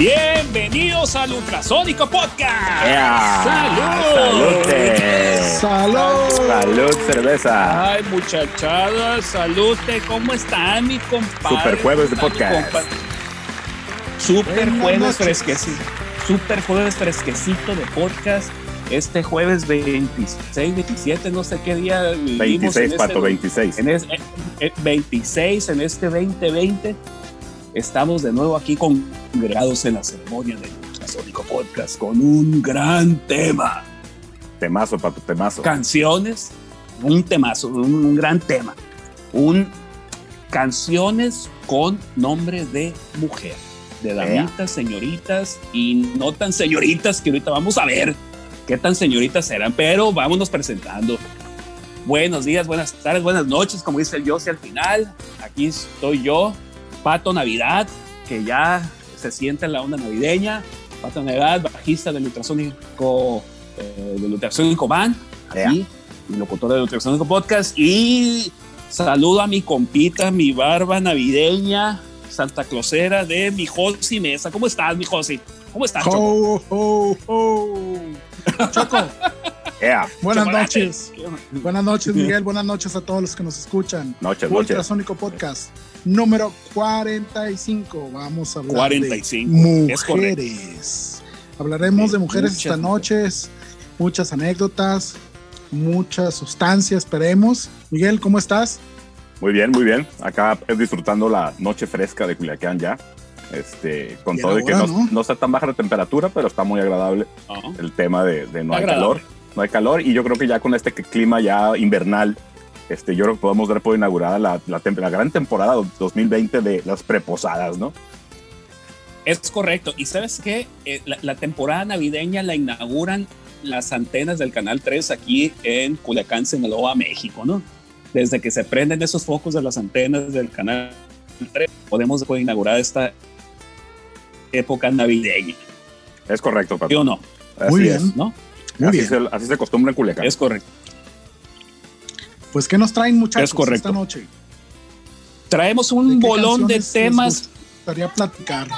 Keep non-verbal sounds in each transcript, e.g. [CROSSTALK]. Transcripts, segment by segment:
Bienvenidos al Ultrasónico Podcast. ¡Salud! ¡Salud! ¡Salud! ¡Salud, cerveza! Ay, muchachadas, salud. ¿Cómo están, mi compadre? Super jueves de ¿Cómo están, mi podcast. Super jueves fresquecito. Super jueves fresquecito de podcast. Este jueves 26, 27, no sé qué día vivimos 26, en pato, este- 26. En es- eh, eh, 26 en este 2020 estamos de nuevo aquí congregados en la ceremonia del Ultrasónico Podcast con un gran tema. Temazo, pato, temazo. Canciones, un temazo, un, un gran tema. Un canciones con nombre de mujer, de damitas, señoritas y no tan señoritas que ahorita vamos a ver qué tan señoritas serán, pero vámonos presentando. Buenos días, buenas tardes, buenas noches, como dice el Yossi al final. Aquí estoy yo, Pato Navidad, que ya se siente en la onda navideña. Pato Navidad, bajista del Ultrasónico, eh, del Ultrasónico Band, aquí, y locutor del Ultrasónico Podcast. Y saludo a mi compita, mi barba navideña, Santa Clausera de mi Josi Mesa. ¿Cómo estás, mi Josi? ¿Cómo estás, Choco? Ho, ho, ho. [LAUGHS] Choco, Buenas Chocolate. noches. Buenas noches, Miguel. Buenas noches a todos los que nos escuchan. Noches, noches. Ultrasónico Podcast número 45. Vamos a hablar 45, de mujeres. Hablaremos de mujeres Muchas esta noche, muchas anécdotas, muchas sustancias, esperemos. Miguel, ¿cómo estás? Muy bien, muy bien. Acá es disfrutando la noche fresca de Culiacán ya. Este, con todo y era que hora, no, ¿no? no está tan baja la temperatura, pero está muy agradable el tema de, de no hay Agradable. calor. No hay calor y yo creo que ya con este clima ya invernal, este, yo creo que podemos dar por inaugurada la, la, la gran temporada 2020 de las preposadas, ¿no? Es correcto. Y sabes qué? Eh, la, la temporada navideña la inauguran las antenas del Canal 3 aquí en Culiacán, Sinaloa, México, ¿no? Desde que se prenden esos focos de las antenas del Canal 3, podemos pues, inaugurar esta época navideña. Es correcto, ¿Sí Pato. o no? Así Muy es. bien. ¿No? Muy así, bien. Se, así se acostumbra en Culiacán. Es correcto. Pues, ¿qué nos traen, muchachos, Es correcto. esta noche? Traemos ¿De un bolón de temas. gustaría platicar.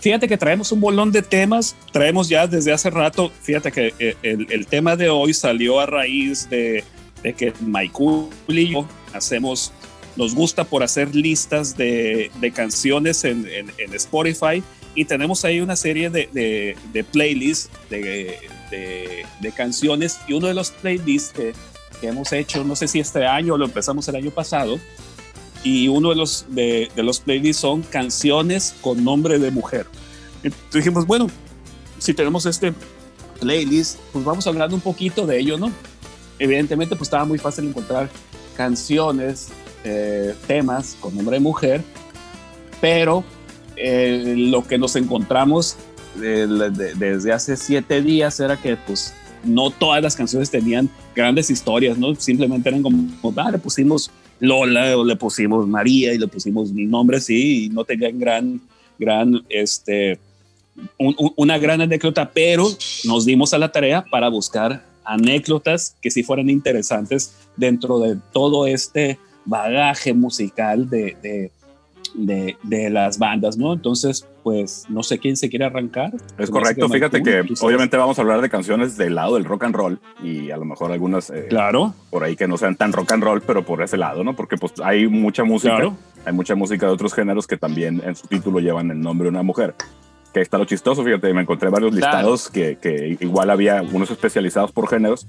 Fíjate que traemos un bolón de temas, traemos ya desde hace rato, fíjate que eh, el, el tema de hoy salió a raíz de, de que Michael y yo hacemos, nos gusta por hacer listas de, de canciones en, en- en Spotify y tenemos ahí una serie de, de, de playlists de, de- canciones y uno de los playlists que, hemos hecho, no sé si este año o lo empezamos el año pasado, y uno de los, de, los playlists son canciones con nombre de mujer. Entonces dijimos, bueno, si tenemos este playlist, pues vamos a hablar un poquito de ello, ¿no? Evidentemente, pues estaba muy fácil encontrar canciones, eh, temas con nombre de mujer, pero eh, lo que nos encontramos de- desde hace siete días era que, pues, no todas las canciones tenían grandes historias, ¿no? Simplemente eran como, ah, le pusimos Lola o le pusimos María y le pusimos mi nombre, sí, y no tenían gran, gran, este, un- un- una gran anécdota, pero nos dimos a la tarea para buscar anécdotas que sí fueran interesantes dentro de todo este bagaje musical de, de- de las bandas, ¿no? Entonces, pues, no sé quién se quiere arrancar. Es correcto. Básicamente, Fíjate que obviamente vamos a hablar de canciones del lado del rock and roll y a lo mejor algunas eh, Claro, por ahí que no sean tan rock and roll, pero por ese lado, ¿no? Porque pues hay mucha música, claro. hay mucha música de otros géneros que también en su título llevan el nombre de una mujer. Que está lo chistoso, fíjate, me encontré varios Claro. listados que, que igual había unos especializados por géneros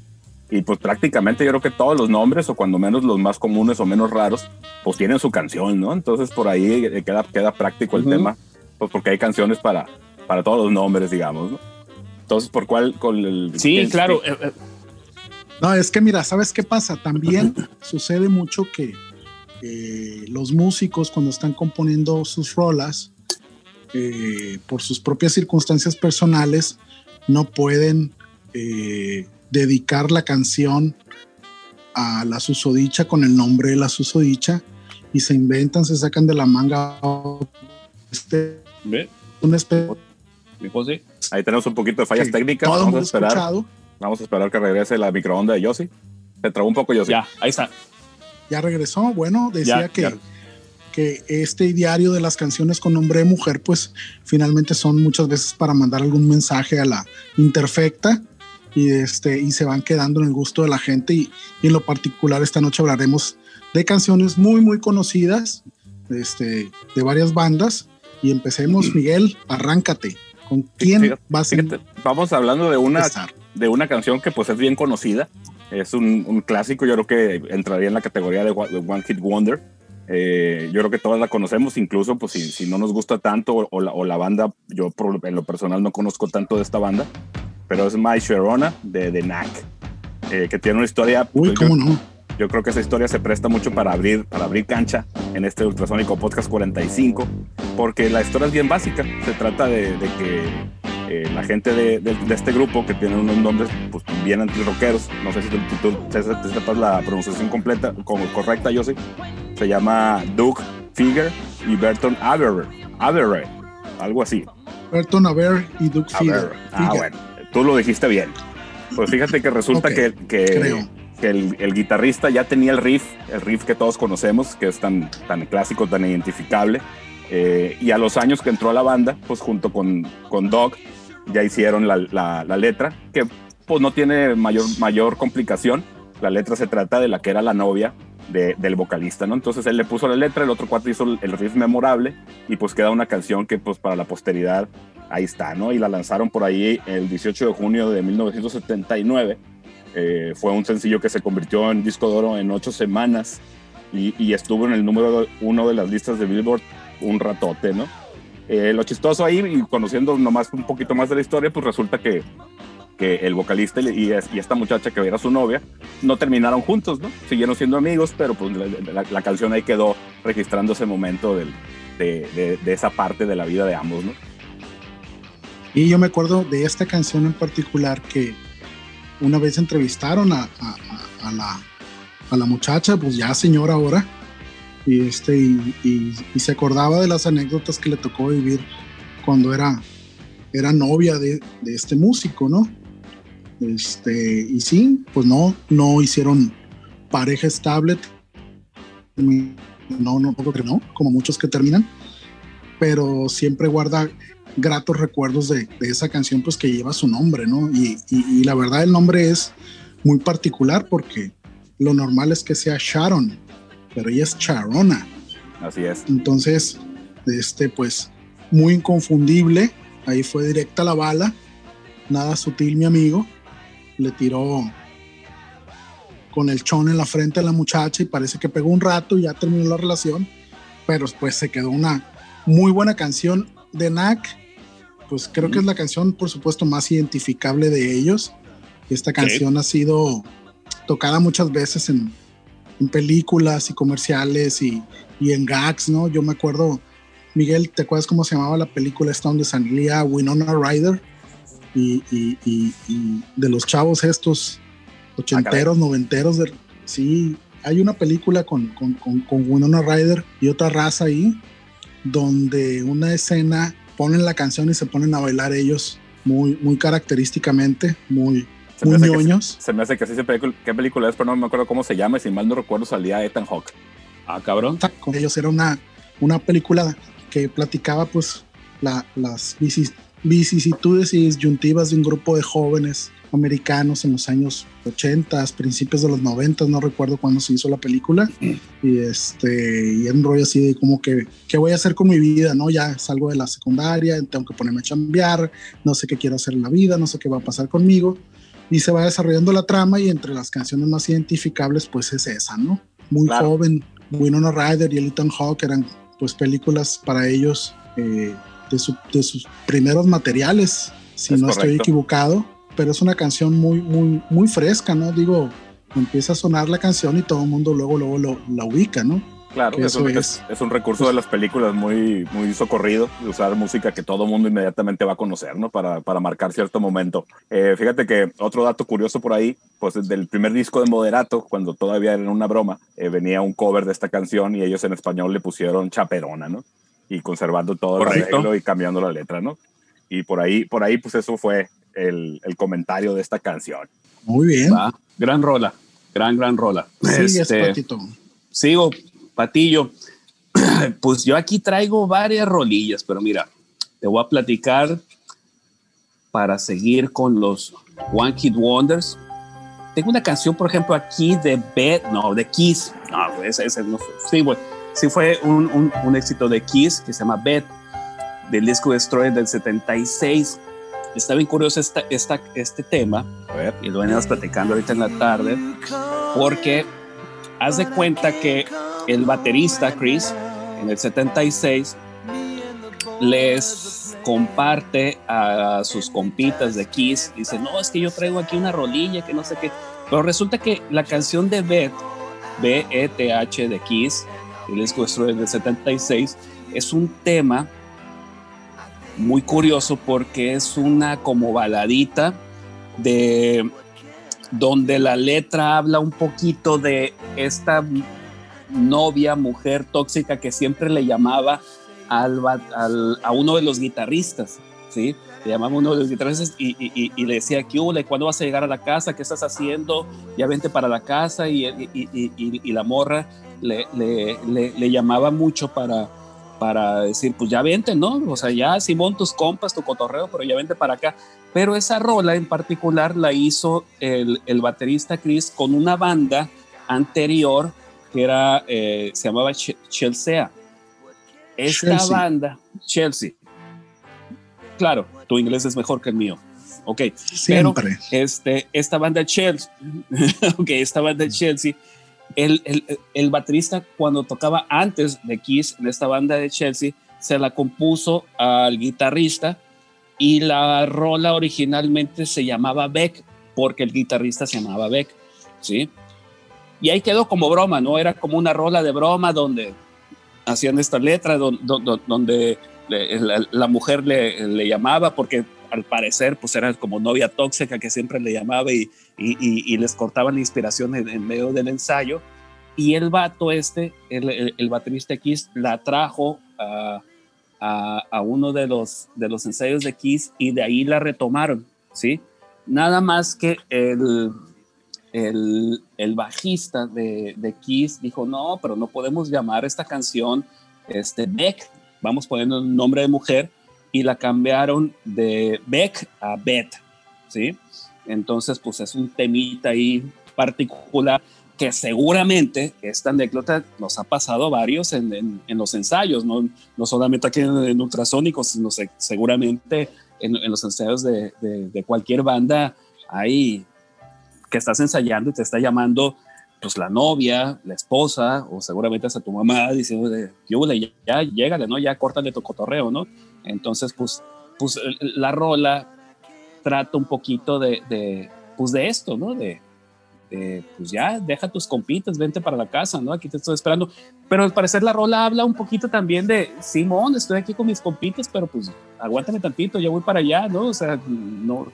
y pues prácticamente yo creo que todos los nombres o cuando menos los más comunes o menos raros pues tienen su canción, ¿no? Entonces por ahí eh, queda, queda práctico el tema, pues porque hay canciones para, para todos los nombres, digamos, ¿no? Entonces, ¿por cuál? Con el, Sí, claro. eh, eh, No, es que mira, ¿sabes qué pasa? También [CLEARS THROAT] sucede mucho que eh, los músicos cuando están componiendo sus rolas, eh, por sus propias circunstancias personales, no pueden eh, dedicar la canción a la susodicha con el nombre de la susodicha y se inventan, se sacan de la manga este, ¿ve? un espe- Mi José. Ahí tenemos un poquito de fallas técnicas. Vamos a esperar. escuchado. Vamos a esperar que regrese la microonda de Yossi. Se trabó un poco Yossi. Ya, ahí está. Ya regresó. Bueno, decía Ya, que ya. que este diario de las canciones con nombre de mujer, pues finalmente son muchas veces para mandar algún mensaje a la imperfecta y, este, y se van quedando en el gusto de la gente. Y, en lo particular, esta noche hablaremos de canciones muy, muy conocidas este, de varias bandas. Y empecemos, Miguel, arráncate. ¿Con quién vas a Vamos hablando de una, de una canción que pues es bien conocida. Es un, clásico, yo creo que entraría en la categoría de One Hit Wonder. Eh, yo creo que todas la conocemos, incluso pues si, si no nos gusta tanto o, la, o la, banda, yo en lo personal no conozco tanto de esta banda, pero es My Sharona de The Knack, eh, que tiene una historia. Uy, pues, ¿cómo no? Yo creo que esa historia se presta mucho para abrir, para abrir cancha en este Ultrasónico Podcast 45, porque la historia es bien básica. Se trata de, que eh, la gente de, este grupo, que tiene unos nombres pues, bien antirroqueros, no sé si tú, sepas la pronunciación completa, como correcta, yo sé, se llama Doug Figure y Berton Aver, algo así. Berton Aver y Doug Figure. Ah, bueno tú lo dijiste bien. Pues fíjate que resulta que, que, el, guitarrista ya tenía el riff, el riff que todos conocemos, que es tan, tan clásico, tan identificable. Eh, y a los años que entró a la banda, pues junto con, con Doc, ya hicieron la, la, letra, que pues no tiene mayor, mayor complicación. La letra se trata de la que era la novia de, del vocalista, ¿no? Entonces él le puso la letra, el otro cuatro hizo el riff memorable y pues queda una canción que pues para la posteridad ahí está, ¿no? Y la lanzaron por ahí el 18 de junio de 1979. Eh, fue un sencillo que se convirtió en disco de oro en ocho semanas y, estuvo en el número uno de las listas de Billboard un ratote, ¿no? Eh, lo chistoso ahí, y conociendo nomás un poquito más de la historia, pues resulta que, que el vocalista y, y, esta muchacha que era su novia no terminaron juntos, ¿no? Siguieron siendo amigos, pero pues la, canción ahí quedó registrando ese momento del, de, de esa parte de la vida de ambos, ¿no? Y yo me acuerdo de esta canción en particular que una vez entrevistaron a, a, la, a la, muchacha, pues ya señora ahora, y, este, y, se acordaba de las anécdotas que le tocó vivir cuando era, era novia de, de, este músico, ¿no? Este, y sí, pues no, no hicieron pareja estable, no, no, que no, como muchos que terminan, pero siempre guarda gratos recuerdos de, esa canción pues que lleva su nombre, ¿no? Y, la verdad el nombre es muy particular porque lo normal es que sea Sharon, pero ella es Charona. Así es. Entonces, este pues muy inconfundible, ahí fue directa la bala, nada sutil mi amigo, le tiró con el chón en la frente a la muchacha y parece que pegó un rato y ya terminó la relación, pero pues se quedó una muy buena canción de Knack pues creo que es la canción, por supuesto, más identificable de ellos. Esta canción ha sido tocada muchas veces en, películas y comerciales y, en gags, ¿no? Yo me acuerdo, Miguel, ¿te acuerdas cómo se llamaba la película esta donde salía Winona Ryder? Y, de los chavos estos ochenteros, noventeros, de, sí, hay una película con, con, con Winona Ryder y otra raza ahí, donde una escena ponen la canción y se ponen a bailar ellos muy, muy característicamente, muy, muy ñoños. se me hace que sí sé qué película es, pero no me acuerdo cómo se llama y si mal no recuerdo salía Ethan Hawke. Ah, cabrón. Con ellos era una, una película que platicaba pues la, las vicisitudes y disyuntivas de un grupo de jóvenes americanos en los años 80, principios de los 90, no recuerdo cuándo se hizo la película. Y este, y un rollo así de como que, ¿qué voy a hacer con mi vida? ¿No? Ya salgo de la secundaria, tengo que ponerme a chambear, no sé qué quiero hacer en la vida, no sé qué va a pasar conmigo. Y se va desarrollando la trama y entre las canciones más identificables pues es esa, ¿no? Muy joven, Winona Ryder y Elton Hawk eran pues películas para ellos eh, de, de, sus primeros materiales, si no estoy equivocado pero es una canción muy, muy, muy fresca, ¿no? Digo, empieza a sonar la canción y todo el mundo luego, luego lo, la ubica, ¿no? Claro, eso es, es, un recurso de las películas muy, muy socorrido, de usar música que todo el mundo inmediatamente va a conocer, ¿no? Para, para marcar cierto momento. Eh, fíjate que otro dato curioso por ahí, pues del primer disco de Moderato, cuando todavía era una broma, eh, venía un cover de esta canción y ellos en español le pusieron Chaperona, ¿no? Y conservando todo el arreglo y cambiando la letra, ¿no? Y por ahí, por ahí, pues eso fue el, comentario de esta canción. Muy bien. Gran rola, gran, gran rola. Sí, este, Patito. Sigo, Patillo. [CLEARS THROAT] Pues yo aquí traigo varias rolillas, pero mira, te voy a platicar para seguir con los One Kid Wonders. Tengo una canción, por ejemplo, aquí de Beth, no, de Kiss. No, ese, ese no fue. Sí, bueno, sí fue un, un, un, éxito de Kiss que se llama Beth, del disco Destroyer del 76. Está bien curioso esta, esta, este tema, y lo venimos platicando ahorita en la tarde, porque haz de cuenta que el baterista Chris, en el 76, les comparte a sus compitas de Kiss, dice, no, es que yo traigo aquí una rolilla que no sé qué, pero resulta que la canción de Beth, B-E-T-H de Kiss, el disco del 76, es un tema muy curioso porque es una como baladita de donde la letra habla un poquito de esta novia, mujer tóxica que siempre le llamaba al, a uno de los guitarristas, ¿sí? Le llamaba a uno de los guitarristas y, y, le decía, ¿qué hubo? ¿Cuándo vas a llegar a la casa? ¿Qué estás haciendo? Ya vente para la casa y, y la morra le, le, le, llamaba mucho para, para decir, pues ya vente, ¿no? O sea, ya Simón, tus compas, tu cotorreo, pero ya vente para acá. Pero esa rola en particular la hizo el, el baterista Chris con una banda anterior que era, eh, se llamaba Chelsea. Esta banda, Chelsea. Claro, tu inglés es mejor que el mío. Ok. Siempre. Pero este, esta banda Chelsea, [LAUGHS] ok, esta banda Chelsea, el, el, el, baterista cuando tocaba antes de Kiss en esta banda de Chelsea, se la compuso al guitarrista y la rola originalmente se llamaba Beck porque el guitarrista se llamaba Beck, ¿sí? Y ahí quedó como broma, ¿no? Era como una rola de broma donde hacían esta letra, donde, donde la, mujer le, llamaba porque al parecer pues era como novia tóxica que siempre le llamaba y, les cortaban la inspiración en, medio del ensayo. Y el vato este, el, baterista Kiss, la trajo a, uno de los, ensayos de Kiss y de ahí la retomaron, ¿sí? Nada más que el bajista de, de, Kiss dijo, no, pero no podemos llamar esta canción este, Beck, vamos poniendo un nombre de mujer, y la cambiaron de Beck a Beth, ¿sí? Entonces, pues es un temita ahí particular que seguramente esta anécdota nos ha pasado varios en, en, los ensayos, no, no solamente aquí en, Ultrasónicos, sino seguramente en, los ensayos de, de, de cualquier banda hay que estás ensayando y te está llamando pues la novia, la esposa o seguramente hasta tu mamá diciendo de, ya, ya llégale, ¿no? Ya córtale tu cotorreo, ¿no? Entonces, pues, pues la rola trata un poquito de, de pues de esto, ¿no? De, de, pues ya, deja tus compitas, vente para la casa, ¿no? Aquí te estoy esperando. Pero al parecer la rola habla un poquito también de, Simón, estoy aquí con mis compitas, pero pues aguántame tantito, ya voy para allá, ¿no? O sea, no,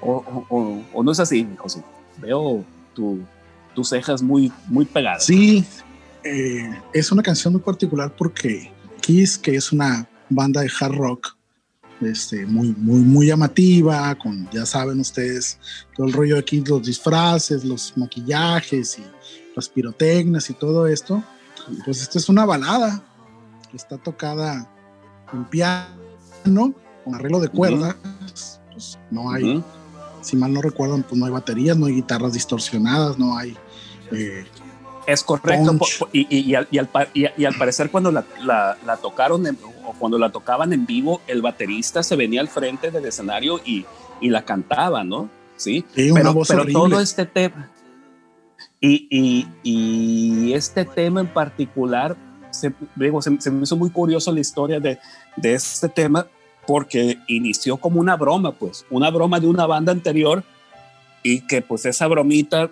o, o, o no es así, José veo tu, tus cejas muy, muy pegadas. Sí, eh, es una canción muy particular porque Kiss, que es una banda de hard rock, este, muy, muy, muy llamativa, con, ya saben ustedes, todo el rollo aquí, los disfraces, los maquillajes y las pirotecnias y todo esto, pues esta es una balada que está tocada en piano, con arreglo de cuerdas, pues no hay si mal no recuerdo, pues no hay baterías, no hay guitarras distorsionadas, no hay... Eh, es correcto, y, y, al, y, al, parecer cuando la, la, tocaron o cuando la tocaban en vivo, el baterista se venía al frente del escenario y, la cantaba, ¿no? Sí, pero, pero todo este tema, y, este tema en particular, se, digo, se, me hizo muy curioso la historia de, de este tema, porque inició como una broma, pues, una broma de una banda anterior y que pues esa bromita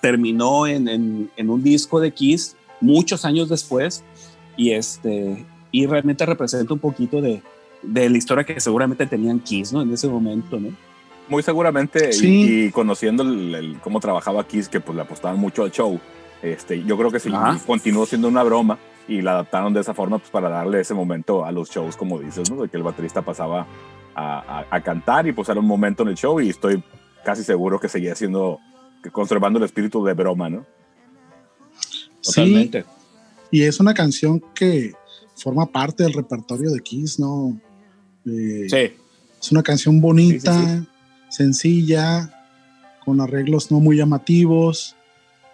terminó en, en, un disco de Kiss muchos años después y este y realmente representa un poquito de, de la historia que seguramente tenían Kiss, ¿no? En ese momento, ¿no? Muy seguramente y, conociendo cómo trabajaba Kiss, que pues le apostaban mucho al show, este, yo creo que sí, continuó siendo una broma y la adaptaron de esa forma pues, para darle ese momento a los shows, como dices, ¿no? de que el baterista pasaba a, a, cantar y pues era un momento en el show y estoy casi seguro que seguía siendo, conservando el espíritu de broma, ¿no? Totalmente. Sí, y es una canción que forma parte del repertorio de Kiss, ¿no? Eh, sí. Es una canción bonita, sencilla, con arreglos no muy llamativos,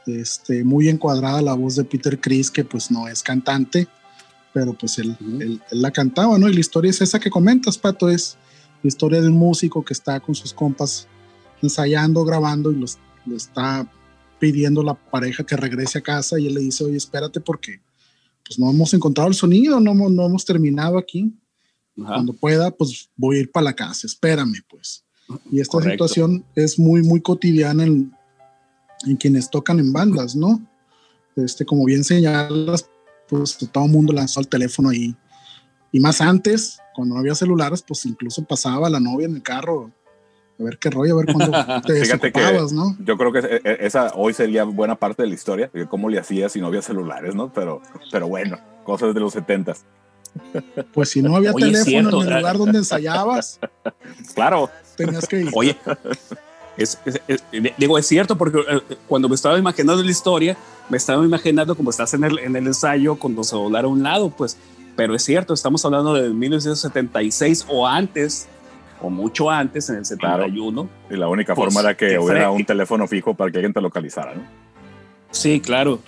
este, muy encuadrada la voz de Peter Chris, que pues no es cantante, pero pues él, él, la cantaba, ¿no? Y la historia es esa que comentas, Pato, es la historia de un músico que está con sus compas ensayando, grabando y los, le está pidiendo la pareja que regrese a casa y él le dice, oye, espérate porque pues no hemos encontrado el sonido, no, no hemos terminado aquí. Cuando pueda, pues voy a ir para la casa, espérame, pues. Y esta situación es muy, muy cotidiana en, en, quienes tocan en bandas, ¿no? Este, como bien señalas, pues todo el mundo lanzó el teléfono ahí. Y más antes, cuando no había celulares, pues incluso pasaba la novia en el carro a ver qué rollo, a ver cuándo [LAUGHS] te desocupabas, ¿no? Yo creo que e, e, esa hoy sería buena parte de la historia, de cómo le hacías si no había celulares, ¿no? Pero, pero bueno, cosas de los setentas. Pues si no había teléfono en el lugar donde ensayabas. [LAUGHS] Claro. Tenías que ir. Oye, es, digo, es cierto, porque eh, cuando me estaba imaginando la historia, me estaba imaginando como estás en el, en el ensayo cuando se volara a un lado, pues, pero es cierto, estamos hablando de 1976 o antes, o mucho antes, en el 71. Y la única forma pues, era que hubiera un teléfono fijo para que alguien te localizara, ¿no? Sí, claro.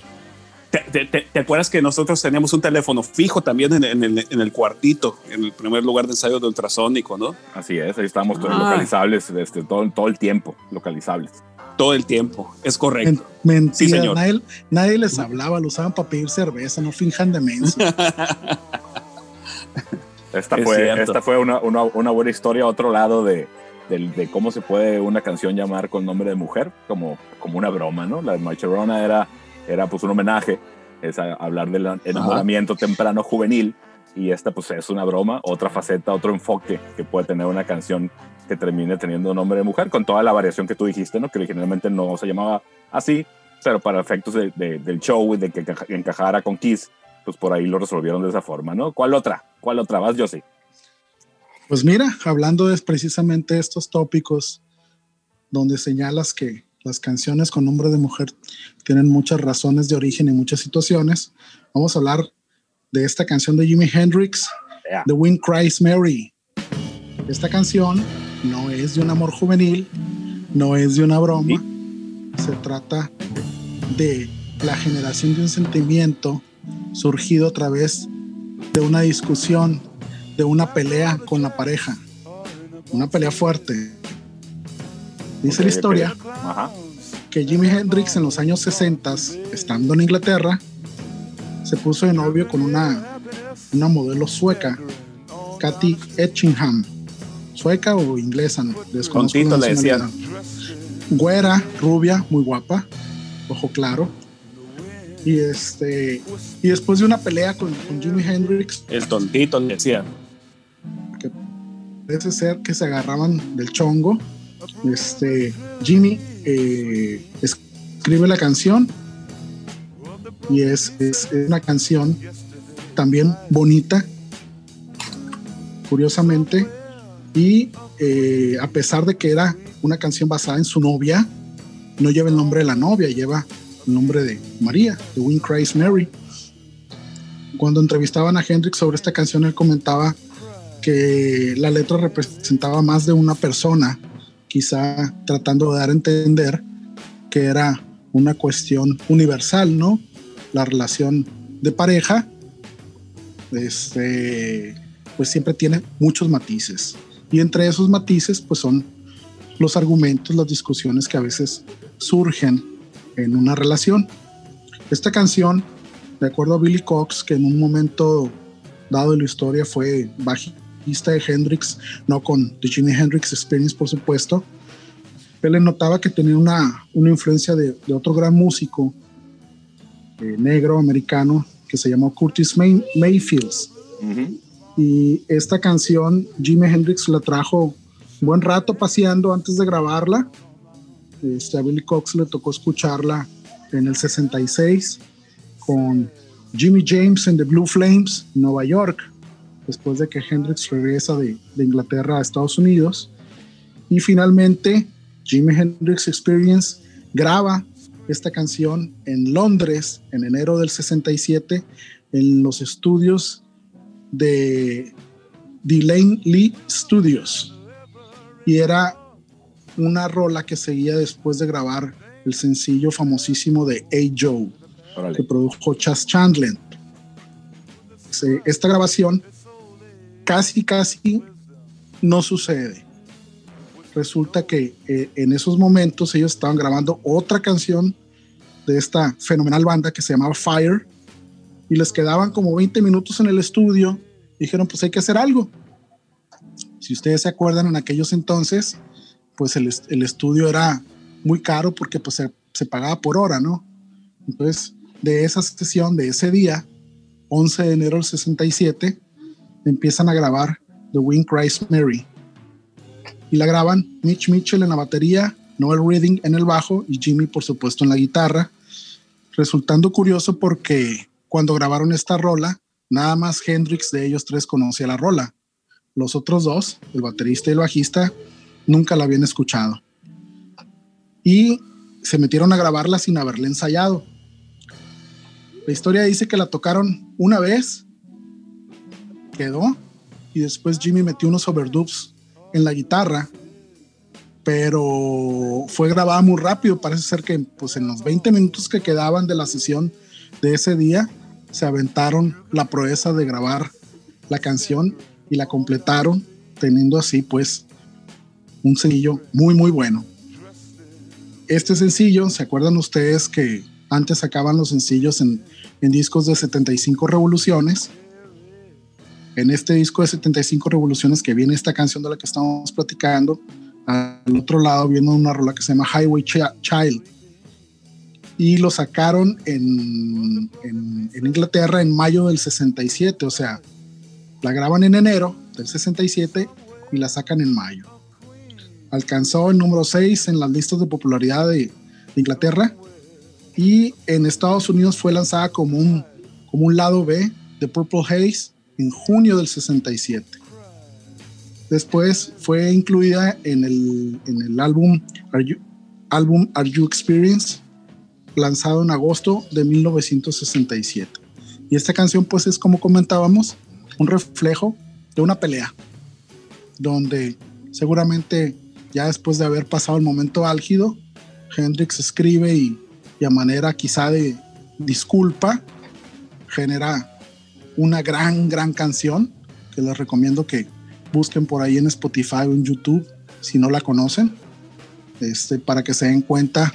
¿Te, acuerdas que nosotros teníamos un teléfono fijo también en, el, cuartito, en el primer lugar de ensayo de ultrasónico, ¿no? Así es, ahí estábamos ah. localizables este, todo, todo el tiempo, localizables. Todo el tiempo, es correcto. mentira, sí, señor. Nadie, les hablaba, lo usaban para pedir cerveza, no finjan demencia. [LAUGHS] esta, fue, esta fue una, una, buena historia, otro lado de, de, cómo se puede una canción llamar con nombre de mujer, como, como una broma, ¿no? La de Macherona era era pues un homenaje, es hablar del enamoramiento temprano juvenil y esta pues es una broma, otra faceta, otro enfoque que puede tener una canción que termine teniendo nombre de mujer, con toda la variación que tú dijiste, ¿no? Que originalmente no se llamaba así, pero para efectos del show y de que encajara con Kiss, pues por ahí lo resolvieron de esa forma, ¿no? ¿Cuál otra? ¿Cuál otra? Vas, yo sí. Pues mira, hablando de precisamente estos tópicos donde señalas que las canciones con nombre de mujer tienen muchas razones de origen y muchas situaciones. Vamos a hablar de esta canción de Jimi Hendrix, The Wind Cries Mary. Esta canción no es de un amor juvenil, no es de una broma, se trata de la generación de un sentimiento surgido a través de una discusión, de una pelea con la pareja, una pelea fuerte, Dice la historia que Jimi Hendrix en los años 60, estando en Inglaterra, se puso de novio con una, una modelo sueca, Katy Etchingham. Sueca o inglesa, no desconozco. le decían. Güera, rubia, muy guapa, ojo claro. Y este y después de una pelea con, con Jimi Hendrix. El tontito le decía. Que parece ser que se agarraban del chongo este, Jimmy eh, escribe la canción y es, una canción también bonita, curiosamente, y eh, a pesar de que era una canción basada en su novia, no lleva el nombre de la novia, lleva el nombre de María, de Wind Cries Mary. Cuando entrevistaban a Hendrix sobre esta canción, él comentaba que la letra representaba más de una persona quizá tratando de dar a entender que era una cuestión universal, ¿no? La relación de pareja, este, pues siempre tiene muchos matices. Y entre esos matices, pues son los argumentos, las discusiones que a veces surgen en una relación. Esta canción, de acuerdo a Billy Cox, que en un momento dado de la historia fue bajista de Hendrix, no con The Jimi Hendrix Experience, por supuesto. Él notaba que tenía una, una influencia de, de, otro gran músico eh, negro americano que se llamó Curtis May, Mayfield. Y esta canción Jimi Hendrix la trajo un buen rato paseando antes de grabarla. Este, a Billy Cox le tocó escucharla en el 66 con Jimmy James en The Blue Flames, Nueva York después de que Hendrix regresa de, Inglaterra a Estados Unidos. Y finalmente, Jimi Hendrix Experience graba esta canción en Londres en enero del 67 en los estudios de Delane Lee Studios y era una rola que seguía después de grabar el sencillo famosísimo de A. Joe que produjo Chas Chandler. Esta grabación casi, casi no sucede. Resulta que eh, en esos momentos ellos estaban grabando otra canción de esta fenomenal banda que se llamaba Fire y les quedaban como 20 minutos en el estudio. Dijeron, pues hay que hacer algo. Si ustedes se acuerdan, en aquellos entonces, pues el, el estudio era muy caro porque pues se, pagaba por hora, ¿no? Entonces, de esa sesión, de ese día, 11 de enero del 67, empiezan a grabar The Wind Cries Mary. Y la graban Mitch Mitchell en la batería, Noel Reading en el bajo y Jimmy, por supuesto, en la guitarra. Resultando curioso porque cuando grabaron esta rola, nada más Hendrix de ellos tres conocía la rola. Los otros dos, el baterista y el bajista, nunca la habían escuchado. Y se metieron a grabarla sin haberla ensayado. La historia dice que la tocaron una vez, quedó, y después Jimmy metió unos overdubs en la guitarra, pero fue grabada muy rápido. Parece ser que pues, en los 20 minutos que quedaban de la sesión de ese día, se aventaron la proeza de grabar la canción y la completaron, teniendo así pues un sencillo muy muy bueno. Este sencillo, ¿se acuerdan ustedes que antes sacaban los sencillos en, discos de 75 revoluciones. En este disco de 75 revoluciones que viene esta canción de la que estamos platicando, al otro lado viene una rola que se llama Highway Child. Y lo sacaron en, en, Inglaterra en mayo del 67, o sea, la graban en enero del 67 y la sacan en mayo. Alcanzó el número 6 en las listas de popularidad de, Inglaterra y en Estados Unidos fue lanzada como un, como un lado B de Purple Haze en junio del 67. Después fue incluida en el, en el álbum, Are you, álbum Are You Experience, lanzado en agosto de 1967. Y esta canción pues es como comentábamos, un reflejo de una pelea, donde seguramente ya después de haber pasado el momento álgido, Hendrix escribe y a manera quizá de disculpa genera una gran, gran canción que les recomiendo que busquen por ahí en Spotify o en YouTube si no la conocen, este, para que se den cuenta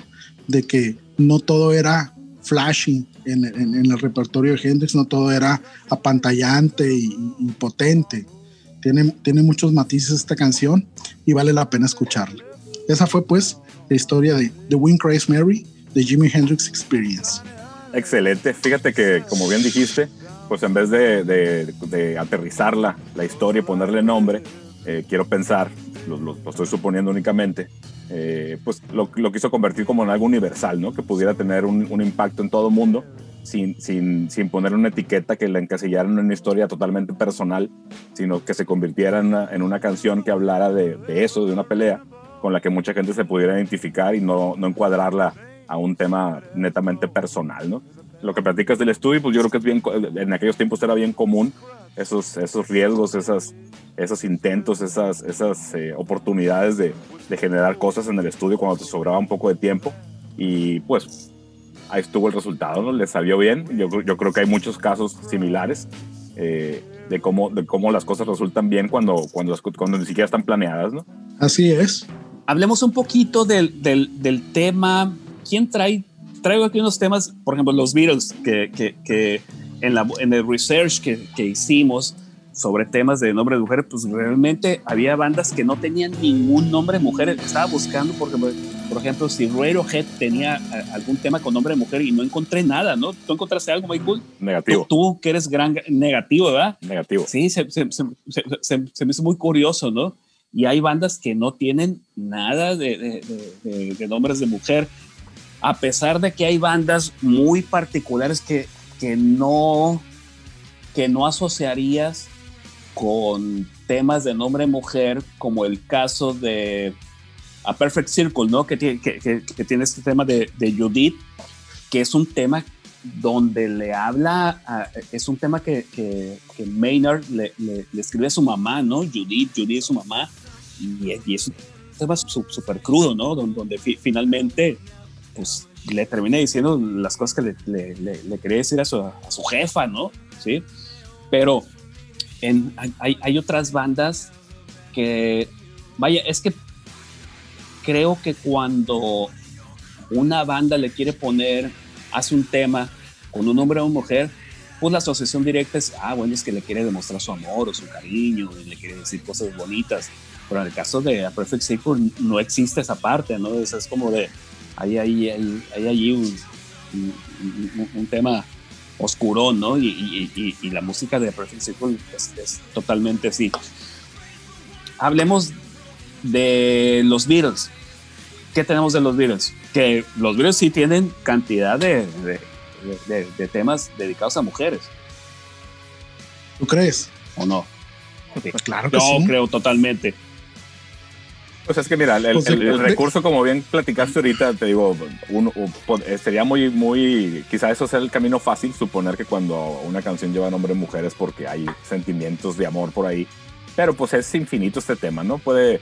de que no todo era flashy en, el repertorio de Hendrix, no todo era apantallante y, potente. Tiene, tiene muchos matices esta canción y vale la pena escucharla. Esa fue pues la historia de The Wind Cries Mary The Jimi Hendrix Experience. Excelente. Fíjate que, como bien dijiste, pues en vez de, de, aterrizar la, historia y ponerle nombre, eh, quiero pensar, lo, estoy suponiendo únicamente, eh, pues lo, lo, quiso convertir como en algo universal, ¿no? Que pudiera tener un, un impacto en todo el mundo sin, sin, sin poner una etiqueta que la encasillara en una historia totalmente personal, sino que se convirtiera en una, en una canción que hablara de, de, eso, de una pelea, con la que mucha gente se pudiera identificar y no, no encuadrarla a un tema netamente personal, ¿no? Lo que platicas del estudio, pues yo creo que es bien, en aquellos tiempos era bien común esos, esos riesgos, esas, esos intentos, esas, esas eh, oportunidades de, de, generar cosas en el estudio cuando te sobraba un poco de tiempo. Y pues ahí estuvo el resultado, ¿no? Le salió bien. Yo, yo creo que hay muchos casos similares eh, de, cómo, de cómo las cosas resultan bien cuando, cuando, cuando ni siquiera están planeadas, ¿no? Así es. Hablemos un poquito del, del, del tema ¿quién trae? Traigo aquí unos temas, por ejemplo, los Beatles, que, que, que en, la, en el research que, que hicimos sobre temas de nombre de mujer, pues realmente había bandas que no tenían ningún nombre de mujer. Estaba buscando, por ejemplo, por ejemplo si Radiohead tenía algún tema con nombre de mujer y no encontré nada, ¿no? ¿Tú encontraste algo, Michael? Negativo. Tú, que eres gran negativo, ¿verdad? Negativo. Sí, se, se, se, se, me hizo muy curioso, ¿no? Y hay bandas que no tienen nada de, de, de, de nombres de mujer a pesar de que hay bandas muy particulares que, que, no, que no asociarías con temas de nombre mujer, como el caso de A Perfect Circle, ¿no? que, tiene, que, tiene este tema de, Judith, que es un tema donde le habla, es un tema que, Maynard le, le, escribe a su mamá, ¿no? Judith, Judith es su mamá, y, es un tema súper crudo, ¿no? Donde, finalmente, pues le termina diciendo las cosas que le, le quería decir a su, jefa, ¿no? Sí, pero hay, hay otras bandas que, vaya, es que creo que cuando una banda le quiere poner, hace un tema con un hombre o una mujer, pues la asociación directa es, ah, bueno, es que le quiere demostrar su amor o su cariño, y le quiere decir cosas bonitas. Pero en el caso de A Perfect Circle no existe esa parte, ¿no? Es, es como de, hay ahí hay, hay, hay un, un, tema oscuro, ¿no? Y, y, y, la música de A Perfect Circle es, es totalmente así. Hablemos de los Beatles. ¿Qué tenemos de los Beatles? Que los Beatles sí tienen cantidad de, de, temas dedicados a mujeres. ¿Tú crees? ¿O no? Pues claro que Yo creo totalmente. Pues es que mira, el, pues recurso, como bien platicaste ahorita, te digo, uno, eh, sería muy, muy, quizá eso sea el camino fácil, suponer que cuando una canción lleva nombre de mujeres porque hay sentimientos de amor por ahí, pero pues es infinito este tema, ¿no? Puede,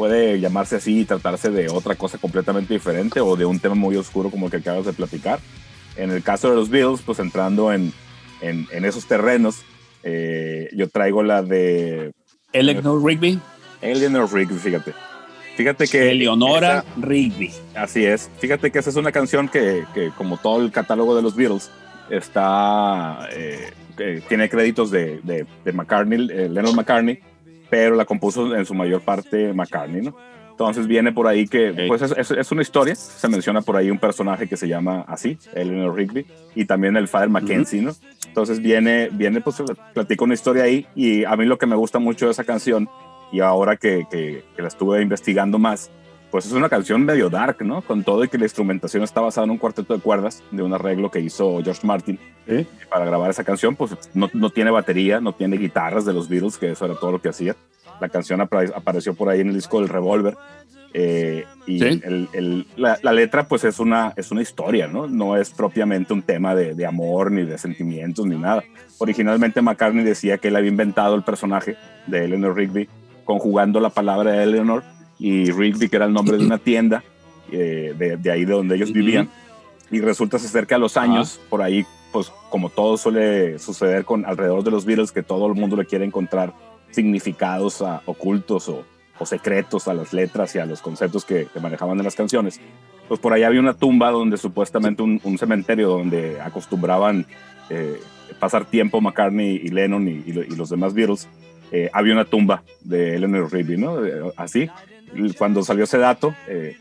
puede llamarse así y tratarse de otra cosa completamente diferente o de un tema muy oscuro como el que acabas de platicar. En el caso de los Bills, pues entrando en, en, esos terrenos, eh, yo traigo la de... Eleanor Rigby. Eleanor Rigby, fíjate. Fíjate que... Eleonora Rigby. Así es. Fíjate que esa es una canción que, que como todo el catálogo de los Beatles, está... Eh, tiene créditos de, de, de McCartney, eh, Leonard McCartney, pero la compuso en su mayor parte McCartney, ¿no? Entonces viene por ahí que, pues es, es, una historia, se menciona por ahí un personaje que se llama así, Eleanor Rigby, y también el Father Mackenzie, ¿no? Entonces viene, viene, pues platica una historia ahí, y a mí lo que me gusta mucho de esa canción, y ahora que, que, la estuve investigando más, pues es una canción medio dark, ¿no? Con todo y que la instrumentación está basada en un cuarteto de cuerdas de un arreglo que hizo George Martin para grabar esa canción, pues no, no, tiene batería, no tiene guitarras de los Beatles, que eso era todo lo que hacía. La canción apareció por ahí en el disco del Revolver. Eh, y el, la, letra pues es una, es una historia, ¿no? No es propiamente un tema de, de, amor, ni de sentimientos, ni nada. Originalmente McCartney decía que él había inventado el personaje de Eleanor Rigby conjugando la palabra Eleanor y Rigby, que era el nombre de una tienda eh, de, de, ahí de donde ellos vivían. Y resulta ser que a los años, por ahí, pues como todo suele suceder con alrededor de los Beatles, que todo el mundo le quiere encontrar significados ocultos o, secretos a las letras y a los conceptos que, manejaban en las canciones. Pues por allá había una tumba donde supuestamente un, cementerio donde acostumbraban eh, pasar tiempo McCartney y Lennon y, los demás Beatles. Eh, había una tumba de Eleanor Rigby, ¿no? así. Cuando salió ese dato, eh,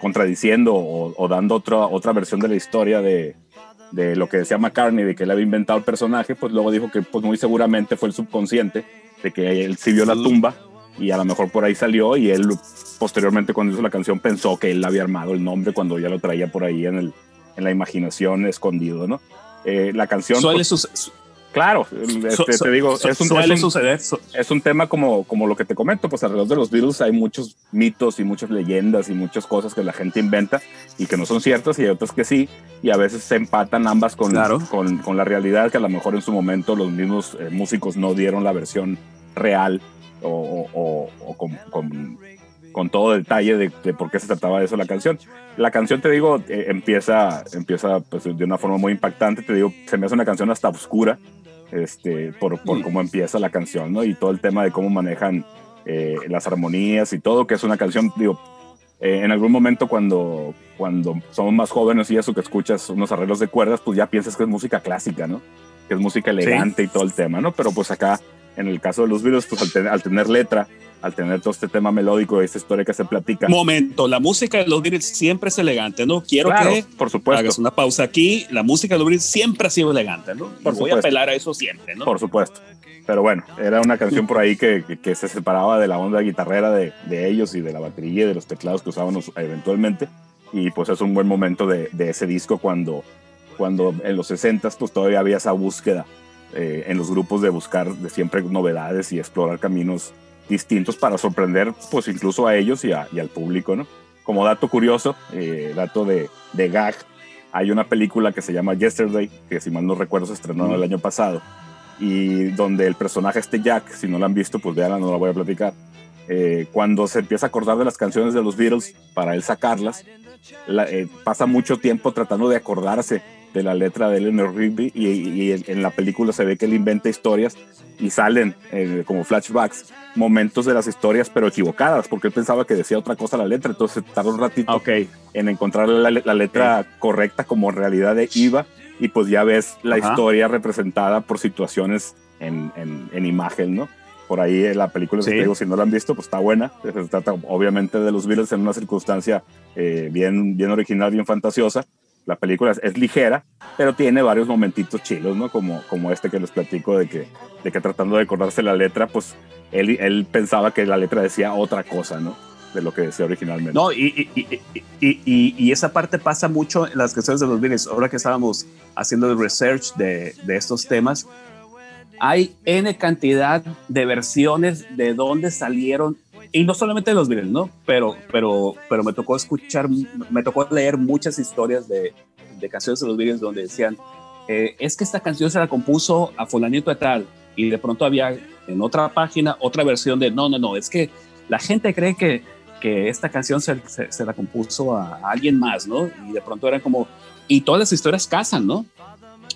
contradiciendo o, o, dando otra, otra versión de la historia de, de lo que decía McCartney, de que él había inventado el personaje, pues luego dijo que pues muy seguramente fue el subconsciente, de que él sí vio la tumba y a lo mejor por ahí salió y él posteriormente cuando hizo la canción pensó que él había armado el nombre cuando ya lo traía por ahí en, el, en la imaginación escondido, ¿no? Eh, la canción... Suele, pues, Claro, este, te digo, es, un, suele suceder. es un tema como, como lo que te comento, pues alrededor de los Beatles hay muchos mitos y muchas leyendas y muchas cosas que la gente inventa y que no son ciertas y hay otras que sí, y a veces se empatan ambas con, con, con, la realidad que a lo mejor en su momento los mismos eh, músicos no dieron la versión real o, o, con, con, con, todo detalle de, de, por qué se trataba de eso la canción. La canción, te digo, eh, empieza, empieza pues, de una forma muy impactante, te digo, se me hace una canción hasta oscura este, por, por cómo empieza la canción, ¿no? Y todo el tema de cómo manejan eh, las armonías y todo, que es una canción, digo, eh, en algún momento cuando, cuando somos más jóvenes y eso que escuchas unos arreglos de cuerdas, pues ya piensas que es música clásica, ¿no? Que es música elegante y todo el tema, ¿no? Pero pues acá, en el caso de los videos, pues al, al tener letra, al tener todo este tema melódico, esta historia que se platica. Momento, la música de los Beatles siempre es elegante, ¿no? Quiero que por supuesto. hagas una pausa aquí. La música de los Beatles siempre ha sido elegante, ¿no? Por voy a apelar a eso siempre, ¿no? Por supuesto. Pero bueno, era una canción por ahí que, que, se separaba de la onda guitarrera de, de, ellos y de la batería y de los teclados que usaban eventualmente. Y pues es un buen momento de, de ese disco cuando, cuando en los 60 pues todavía había esa búsqueda eh, en los grupos de buscar de siempre novedades y explorar caminos distintos para sorprender pues incluso a ellos y, al público, ¿no? Como dato curioso, eh, dato de, de gag, hay una película que se llama Yesterday, que si mal no recuerdo se estrenó el año pasado, y donde el personaje este Jack, si no lo han visto, pues vean, no la voy a platicar. Eh, cuando se empieza a acordar de las canciones de los Beatles para él sacarlas, eh, pasa mucho tiempo tratando de acordarse de la letra de Eleanor Rigby y, en la película se ve que él inventa historias y salen eh, como flashbacks momentos de las historias pero equivocadas porque él pensaba que decía otra cosa la letra entonces tardó un ratito en encontrar la, letra correcta como en realidad iba y pues ya ves la historia representada por situaciones en, en, imagen, ¿no? Por ahí la película, si, digo, si no la han visto, pues está buena. Se trata obviamente de los Beatles en una circunstancia eh, bien, bien original, bien fantasiosa la película es, ligera, pero tiene varios momentitos chilos, ¿no? Como, como este que les platico de que, de que tratando de acordarse la letra, pues él, él pensaba que la letra decía otra cosa, ¿no? De lo que decía originalmente. No, y, y, y, y esa parte pasa mucho en las canciones de los Beatles. Ahora que estábamos haciendo el research de, de estos temas, hay N cantidad de versiones de dónde salieron y no solamente los Beatles, ¿no? Pero, pero, pero me tocó escuchar, me tocó leer muchas historias de, de canciones de los Beatles donde decían, eh, es que esta canción se la compuso a fulanito de tal, y de pronto había en otra página otra versión de, no, no, no, es que la gente cree que, que esta canción se, se, la compuso a, alguien más, ¿no? Y de pronto eran como, y todas las historias casan, ¿no?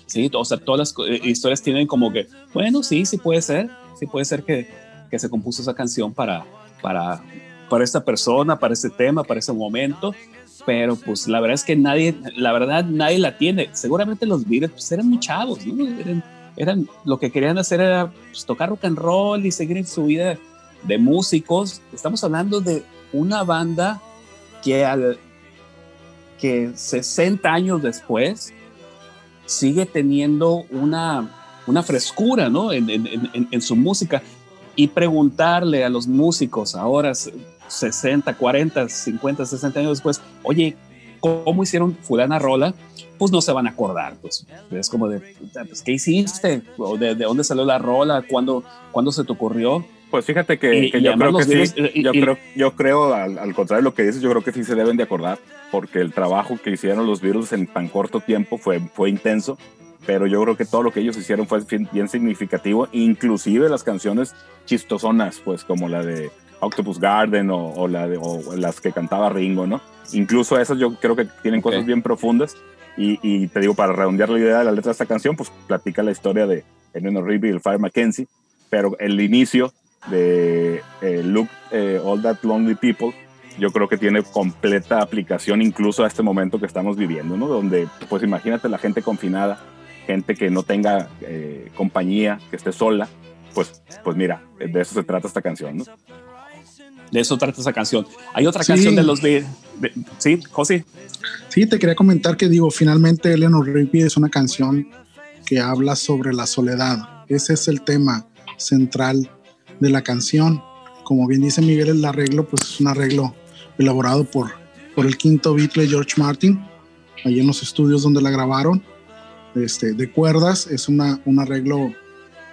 Sí, o sea, todas las eh, historias tienen como que, bueno, sí, sí puede ser, sí puede ser que, que se compuso esa canción para, para, para esta persona, para ese tema, para ese momento, pero pues la verdad es que nadie, la verdad nadie la tiene. Seguramente los Beatles pues, eran muy chavos, ¿no? Eran, lo que querían hacer era pues, tocar rock and roll y seguir en su vida de músicos. Estamos hablando de una banda que al que 60 años después sigue teniendo una, una frescura ¿no? en, en, en, su música y preguntarle a los músicos ahora 60, 40, 50, 60 años después, oye, ¿cómo hicieron fulana rola? Pues no se van a acordar, pues es como de, pues, ¿qué hiciste? ¿O de, dónde salió la rola? ¿Cuándo, ¿Cuándo se te ocurrió? Pues fíjate que, yo creo que sí, yo, creo, yo creo al, al, contrario de lo que dices, yo creo que sí se deben de acordar, porque el trabajo que hicieron los Beatles en tan corto tiempo fue, fue intenso pero yo creo que todo lo que ellos hicieron fue bien significativo, inclusive las canciones chistosonas, pues como la de Octopus Garden o, la de, o las que cantaba Ringo, ¿no? Incluso esas yo creo que tienen cosas bien profundas y, te digo, para redondear la idea de la letra de esta canción, pues platica la historia de Eleanor Rigby y el Fire Mackenzie, pero el inicio de eh, Look eh, All That Lonely People yo creo que tiene completa aplicación incluso a este momento que estamos viviendo, ¿no? Donde, pues imagínate la gente confinada gente que no tenga eh, compañía, que esté sola, pues, pues mira, de eso se trata esta canción, ¿no? De eso trata esta canción. Hay otra canción de los de, sí, José. Sí, te quería comentar que digo, finalmente Eleanor Rigby es una canción que habla sobre la soledad. Ese es el tema central de la canción. Como bien dice Miguel, el arreglo, pues es un arreglo elaborado por, por el quinto Beatle George Martin, ahí en los estudios donde la grabaron este, de cuerdas, es una, un arreglo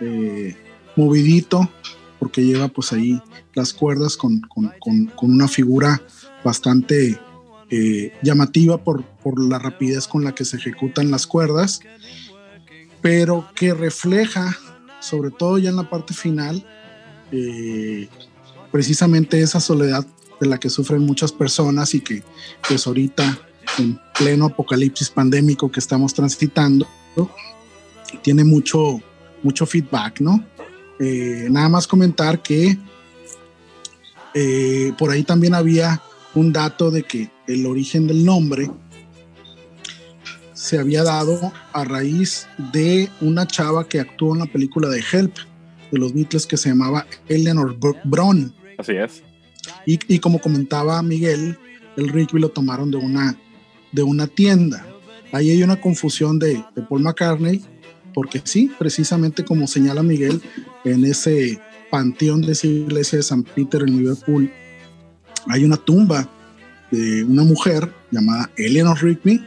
eh, movidito, porque lleva pues ahí las cuerdas con, con, con, una figura bastante eh, llamativa por, por la rapidez con la que se ejecutan las cuerdas, pero que refleja, sobre todo ya en la parte final, eh, precisamente esa soledad de la que sufren muchas personas y que pues ahorita en pleno apocalipsis pandémico que estamos transitando, tiene mucho, mucho feedback, ¿no? Eh, nada más comentar que eh, por ahí también había un dato de que el origen del nombre se había dado a raíz de una chava que actuó en la película de Help de los Beatles que se llamaba Eleanor Brown. Así es. Y, y como comentaba Miguel, el Rigby lo tomaron de una de una tienda. Ahí hay una confusión de, Paul McCartney, porque sí, precisamente como señala Miguel, en ese panteón de esa iglesia de San Peter en Liverpool, hay una tumba de una mujer llamada Eleanor Rigby,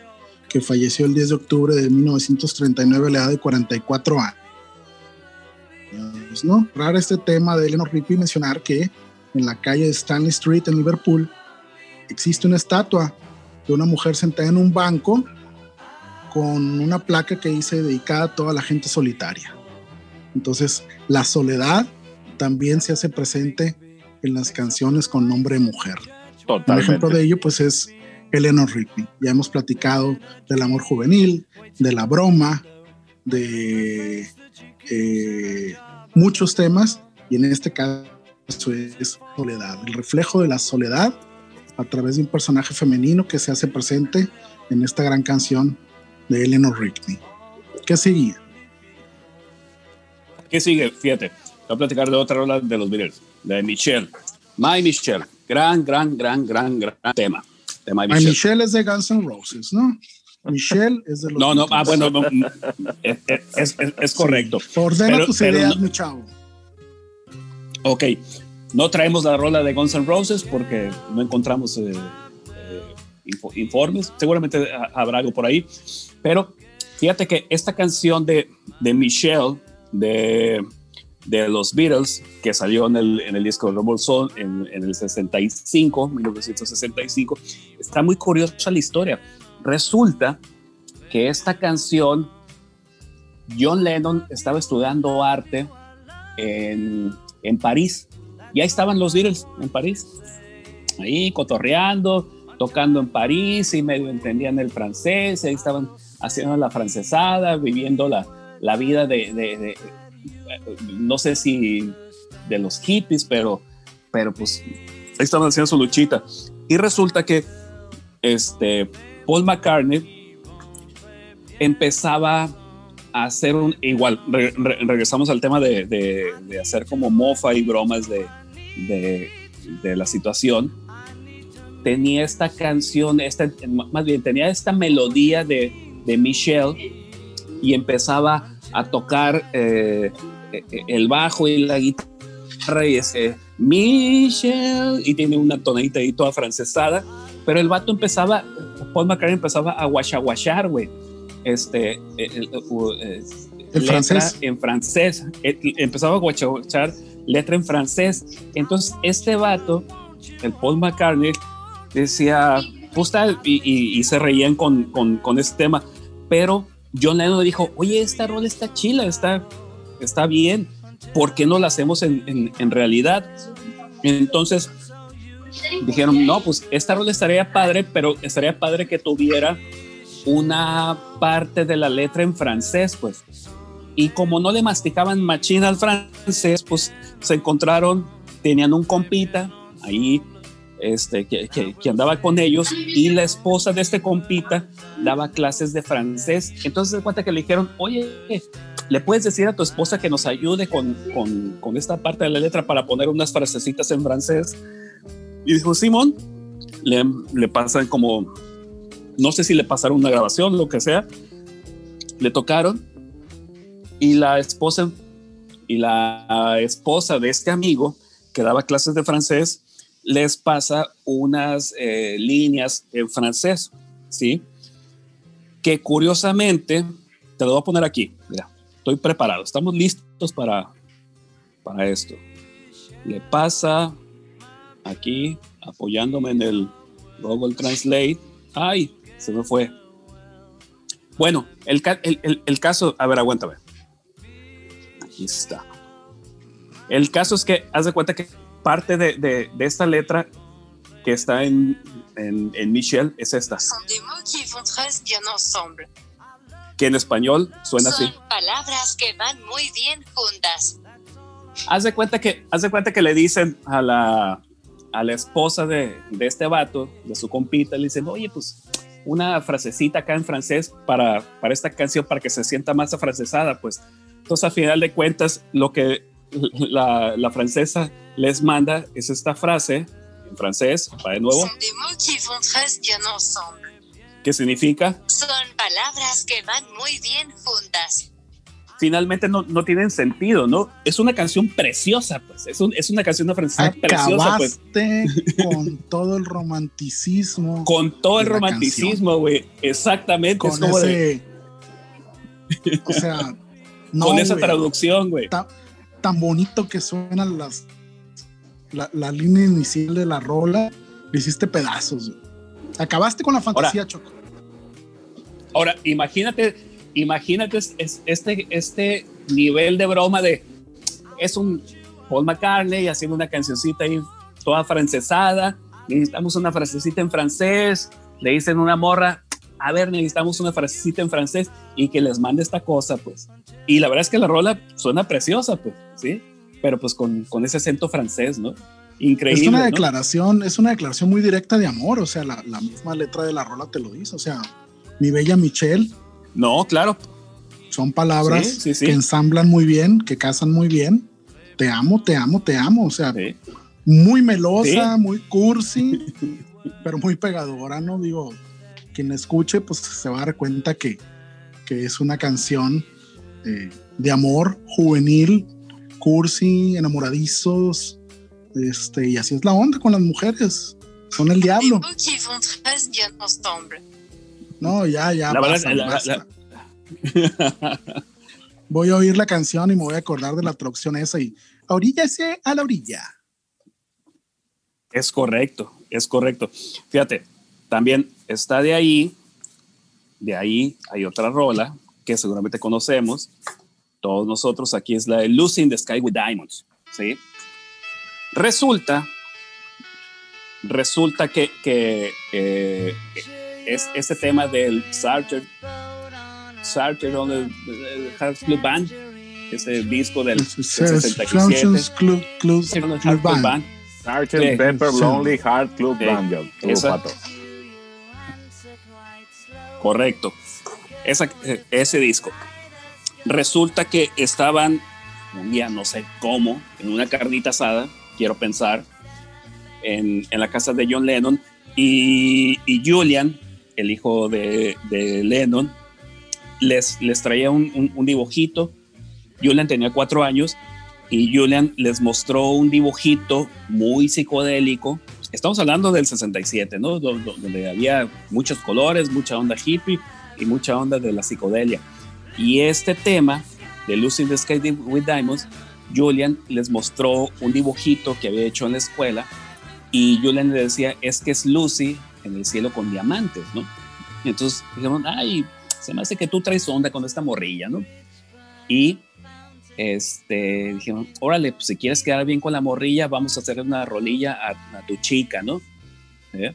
que falleció el 10 de octubre de 1939 a la edad de 44 años. ¿no? Raro este tema de Eleanor Rigby mencionar que en la calle de Stanley Street en Liverpool existe una estatua de una mujer sentada en un banco con una placa que dice dedicada a toda la gente solitaria. Entonces, la soledad también se hace presente en las canciones con nombre de mujer. Totalmente. Un ejemplo de ello, pues, es Eleanor Rigby. Ya hemos platicado del amor juvenil, de la broma, de eh, muchos temas, y en este caso es soledad, el reflejo de la soledad a través de un personaje femenino que se hace presente en esta gran canción de Eleanor Rigby. ¿Qué seguía? ¿Qué sigue? Fíjate, voy a platicar de otra rola de los Beatles, de Michelle. My Michelle, gran, gran, gran, gran, gran tema. De My Michelle. My Michelle es de Guns N' Roses, ¿no? Michelle es de los. [LAUGHS] No, no, ah, bueno, no, es, es, es, correcto. Sí, ordena pero, tus ideas, no, mi chavo. Ok, no traemos la rola de Guns N' Roses porque no encontramos eh, eh, info, informes. Seguramente habrá algo por ahí. Pero fíjate que esta canción de, de Michelle, de, de, los Beatles, que salió en el, en el disco de Rumble Soul en, en el 65, 1965, está muy curiosa la historia. Resulta que esta canción, John Lennon estaba estudiando arte en, en París y ahí estaban los Beatles en París, ahí cotorreando, tocando en París y medio entendían el francés, ahí estaban haciendo la francesada, viviendo la, la vida de, de, no sé si de los hippies, pero, pero pues ahí estaban haciendo su luchita. Y resulta que este, Paul McCartney empezaba a hacer un igual, re, re, regresamos al tema de, de, hacer como mofa y bromas de, de, la situación, tenía esta canción, esta, más bien tenía esta melodía de, de Michelle y empezaba a tocar eh, el bajo y la guitarra y ese Michelle y tiene una tonadita ahí toda francesada, pero el vato empezaba, Paul McCartney empezaba a guachaguachar, güey. Este, el, el, ¿En francés? En francés. Empezaba a guachaguachar letra en francés. Entonces, este vato, el Paul McCartney, decía, pues y, y, y, se reían con, con, con, este tema, pero John Lennon dijo, oye, esta rola está chila, está, está bien, ¿por qué no la hacemos en, en, en realidad? Entonces, dijeron, no, pues esta rola estaría padre, pero estaría padre que tuviera una parte de la letra en francés, pues. Y como no le masticaban machina al francés, pues se encontraron, tenían un compita ahí este, que, que, que, andaba con ellos y la esposa de este compita daba clases de francés. Entonces se cuenta que le dijeron, oye, ¿le puedes decir a tu esposa que nos ayude con, con, con esta parte de la letra para poner unas frasecitas en francés? Y dijo, Simón, le, le pasan como, no sé si le pasaron una grabación, lo que sea, le tocaron y la esposa y la esposa de este amigo que daba clases de francés les pasa unas eh, líneas en francés, ¿sí? Que curiosamente, te lo voy a poner aquí, mira, estoy preparado, estamos listos para, para esto. Le pasa aquí, apoyándome en el Google Translate. Ay, se me fue. Bueno, el, el, el, el caso, a ver, aguántame está. El caso es que haz de cuenta que parte de, de, de esta letra que está en, en, en Michelle es esta. Que en español suena Son así. palabras que van muy bien juntas. Haz de cuenta que, haz de cuenta que le dicen a la, a la esposa de, de este vato, de su compita, le dicen, oye, pues una frasecita acá en francés para, para esta canción, para que se sienta más afrancesada, pues entonces, a final de cuentas, lo que la, la francesa les manda es esta frase en francés, para de nuevo. ¿Qué significa? Son palabras que van muy bien juntas. Finalmente no, no tienen sentido, ¿no? Es una canción preciosa, pues. Es, un, es una canción de francesa preciosa, pues. con todo el romanticismo. Con todo el romanticismo, güey. Exactamente. Con es como ese, de... O sea, no, con esa traducción, güey. Ta, tan bonito que suenan las la, la, línea inicial de la rola, le hiciste pedazos. Güey. Acabaste con la fantasía, Ahora, Choco. Ahora, imagínate, imagínate este, este nivel de broma de es un Paul McCartney haciendo una cancioncita ahí toda francesada, necesitamos una frasecita en francés, le dicen una morra, a ver, necesitamos una frasecita en francés y que les mande esta cosa, pues. Y la verdad es que la rola suena preciosa, pues, ¿sí? Pero pues con, con ese acento francés, ¿no? Increíble. Es una declaración, es una declaración muy directa de amor, o sea, la, la, misma letra de la rola te lo dice, o sea, mi bella Michelle. No, claro. Son palabras que ensamblan muy bien, que casan muy bien. Te amo, te amo, te amo, o sea, muy melosa, muy cursi, [LAUGHS] pero muy pegadora, ¿no? Digo, quien escuche, pues se va a dar cuenta que, que es una canción eh, de amor juvenil, cursi, enamoradizos, este, y así es la onda con las mujeres. Son el diablo. No, ya, ya. Voy a oír la canción y me voy a acordar de la traducción esa y oríllase a la orilla. Es correcto, es correcto. Fíjate, también está de ahí, de ahí hay otra rola que seguramente conocemos, todos nosotros, aquí es la de Lucy in the Sky with Diamonds, ¿sí? Resulta, resulta que, que eh, es este tema del Sartre, Sartre on the, Heart Club Band, ese disco del, 67. Club, Club, Club, Band. Sartre Pepper Lonely Heart Club Band. Correcto. Esa, ese disco. Resulta que estaban un día, no sé cómo, en una carnita asada quiero pensar, en, en la casa de John Lennon. Y, Julian, el hijo de, de Lennon, les, les traía un, un, dibujito. Julian tenía cuatro años y Julian les mostró un dibujito muy psicodélico. Estamos hablando del 67, ¿no? Donde había muchos colores, mucha onda hippie y mucha onda de la psicodelia. Y este tema de Lucy in the Sky with Diamonds Julian les mostró un dibujito que había hecho en la escuela y Julian le decía, es que es Lucy en el cielo con diamantes, ¿no? entonces dijimos, ay, se me hace que tú traes onda con esta morrilla, ¿no? Y este, dijimos, órale, pues si quieres quedar bien con la morrilla, vamos a hacer una rolilla a, tu chica, ¿no? ¿Eh?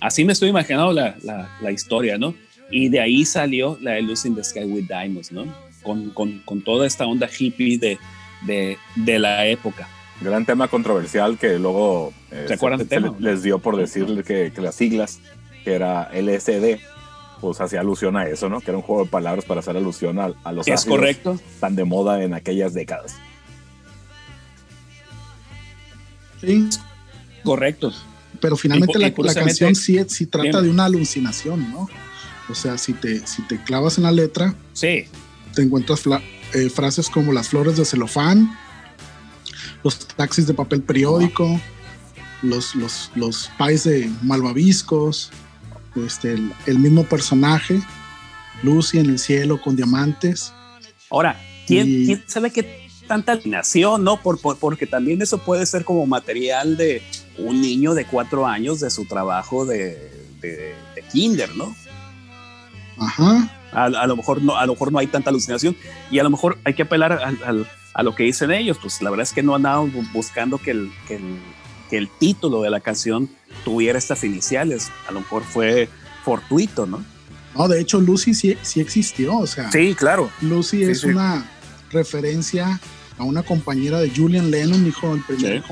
Así me estoy imaginando la, la, historia, ¿no? Y de ahí salió la de Lucy in the Sky with Diamonds, ¿no? Con, con, con toda esta onda hippie de, de, de la época. Gran tema controversial que luego eh, se, les dio por decirle que, que, las siglas, que era LSD, pues hacía alusión a eso, ¿no? Que era un juego de palabras para hacer alusión a, a los es correcto. tan de moda en aquellas décadas. Sí. Correcto. Pero finalmente la, la, canción sí, sí trata de una alucinación, ¿no? O sea, si te, si te clavas en la letra, sí. te encuentras eh, frases como las flores de celofán, los taxis de papel periódico, los, los, los pais de malvaviscos, este, el, mismo personaje, Lucy en el cielo con diamantes. Ahora, ¿quién, sabe qué tanta alineación, no? Por, porque también eso puede ser como material de un niño de cuatro años de su trabajo de, de, de kinder, ¿no? Ajá. A, lo mejor no, a lo mejor no hay tanta alucinación y a lo mejor hay que apelar a lo que dicen ellos. Pues la verdad es que no andaban buscando que el, que el, que el título de la canción tuviera estas iniciales. A lo mejor fue fortuito, ¿no? No, de hecho Lucy sí, sí existió, o sea. Sí, claro. Lucy es una referencia a una compañera de Julian Lennon, hijo del primer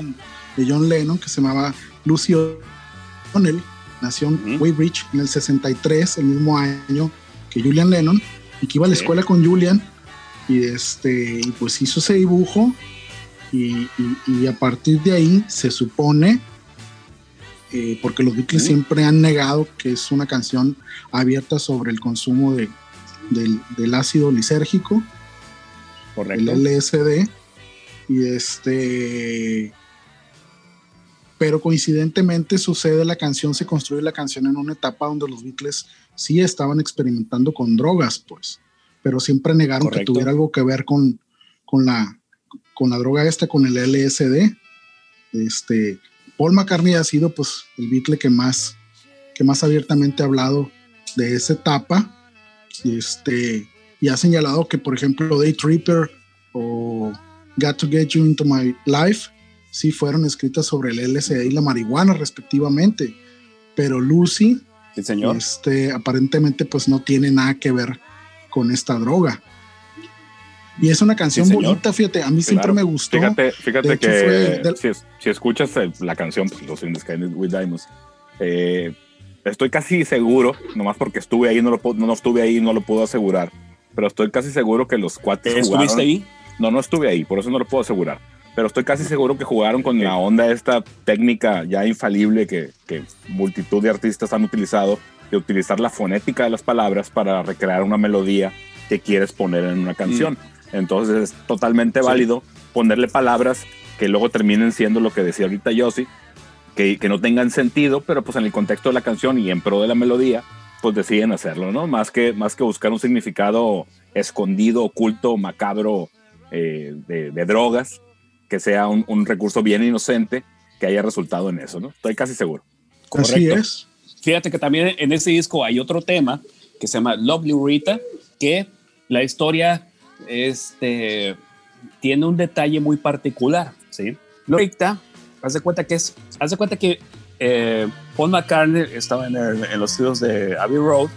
de John Lennon, que se llamaba Lucy O'Donnell. Nació en Weybridge en el 63, el mismo año que Julian Lennon, y que iba a la escuela con Julian, y, este, y pues hizo ese dibujo, y, a partir de ahí se supone, eh, porque los Beatles siempre han negado que es una canción abierta sobre el consumo de, del, ácido lisérgico, Correcto. el LSD, y este pero coincidentemente sucede la canción, se construye la canción en una etapa donde los Beatles sí estaban experimentando con drogas, pues, pero siempre negaron que tuviera algo que ver con, con, la, con la droga esta, con el LSD. Este, Paul McCartney ha sido pues el Beatle que más, que más abiertamente ha hablado de esa etapa. Este, y ha señalado que, por ejemplo, Day Tripper o Got to Get You Into My Life sí fueron escritas sobre el LSD y la marihuana respectivamente, pero Lucy Sí, señor. este, aparentemente pues no tiene nada que ver con esta droga. Y es una canción Sí, bonita, fíjate, a mí siempre me gustó. Fíjate, fíjate que del- si, es- si escuchas la canción, pues, Los In the Sky with Diamonds, eh, estoy casi seguro, nomás porque estuve ahí, no lo puedo- no, no estuve ahí, no lo puedo asegurar, pero estoy casi seguro que los cuates ¿Estuviste jugaron. ahí? No, no estuve ahí, por eso no lo puedo asegurar. Pero estoy casi seguro que jugaron con la onda esta técnica ya infalible que, que multitud de artistas han utilizado, de utilizar la fonética de las palabras para recrear una melodía que quieres poner en una canción. Entonces es totalmente Sí. válido ponerle palabras que luego terminen siendo lo que decía ahorita Yossi, que, que no tengan sentido, pero pues en el contexto de la canción y en pro de la melodía, pues deciden hacerlo, ¿no? Más que, más que buscar un significado escondido, oculto, macabro eh, de, de drogas, que sea un, un recurso bien inocente que haya resultado en eso, ¿no? Estoy casi seguro. Así correcto. es. Fíjate que también en ese disco hay otro tema que se llama Lovely Rita, que la historia este, tiene un detalle muy particular, ¿sí? Rita, haz de cuenta que es, haz de cuenta que eh, Paul McCartney estaba en, el- en los estudios de Abbey Road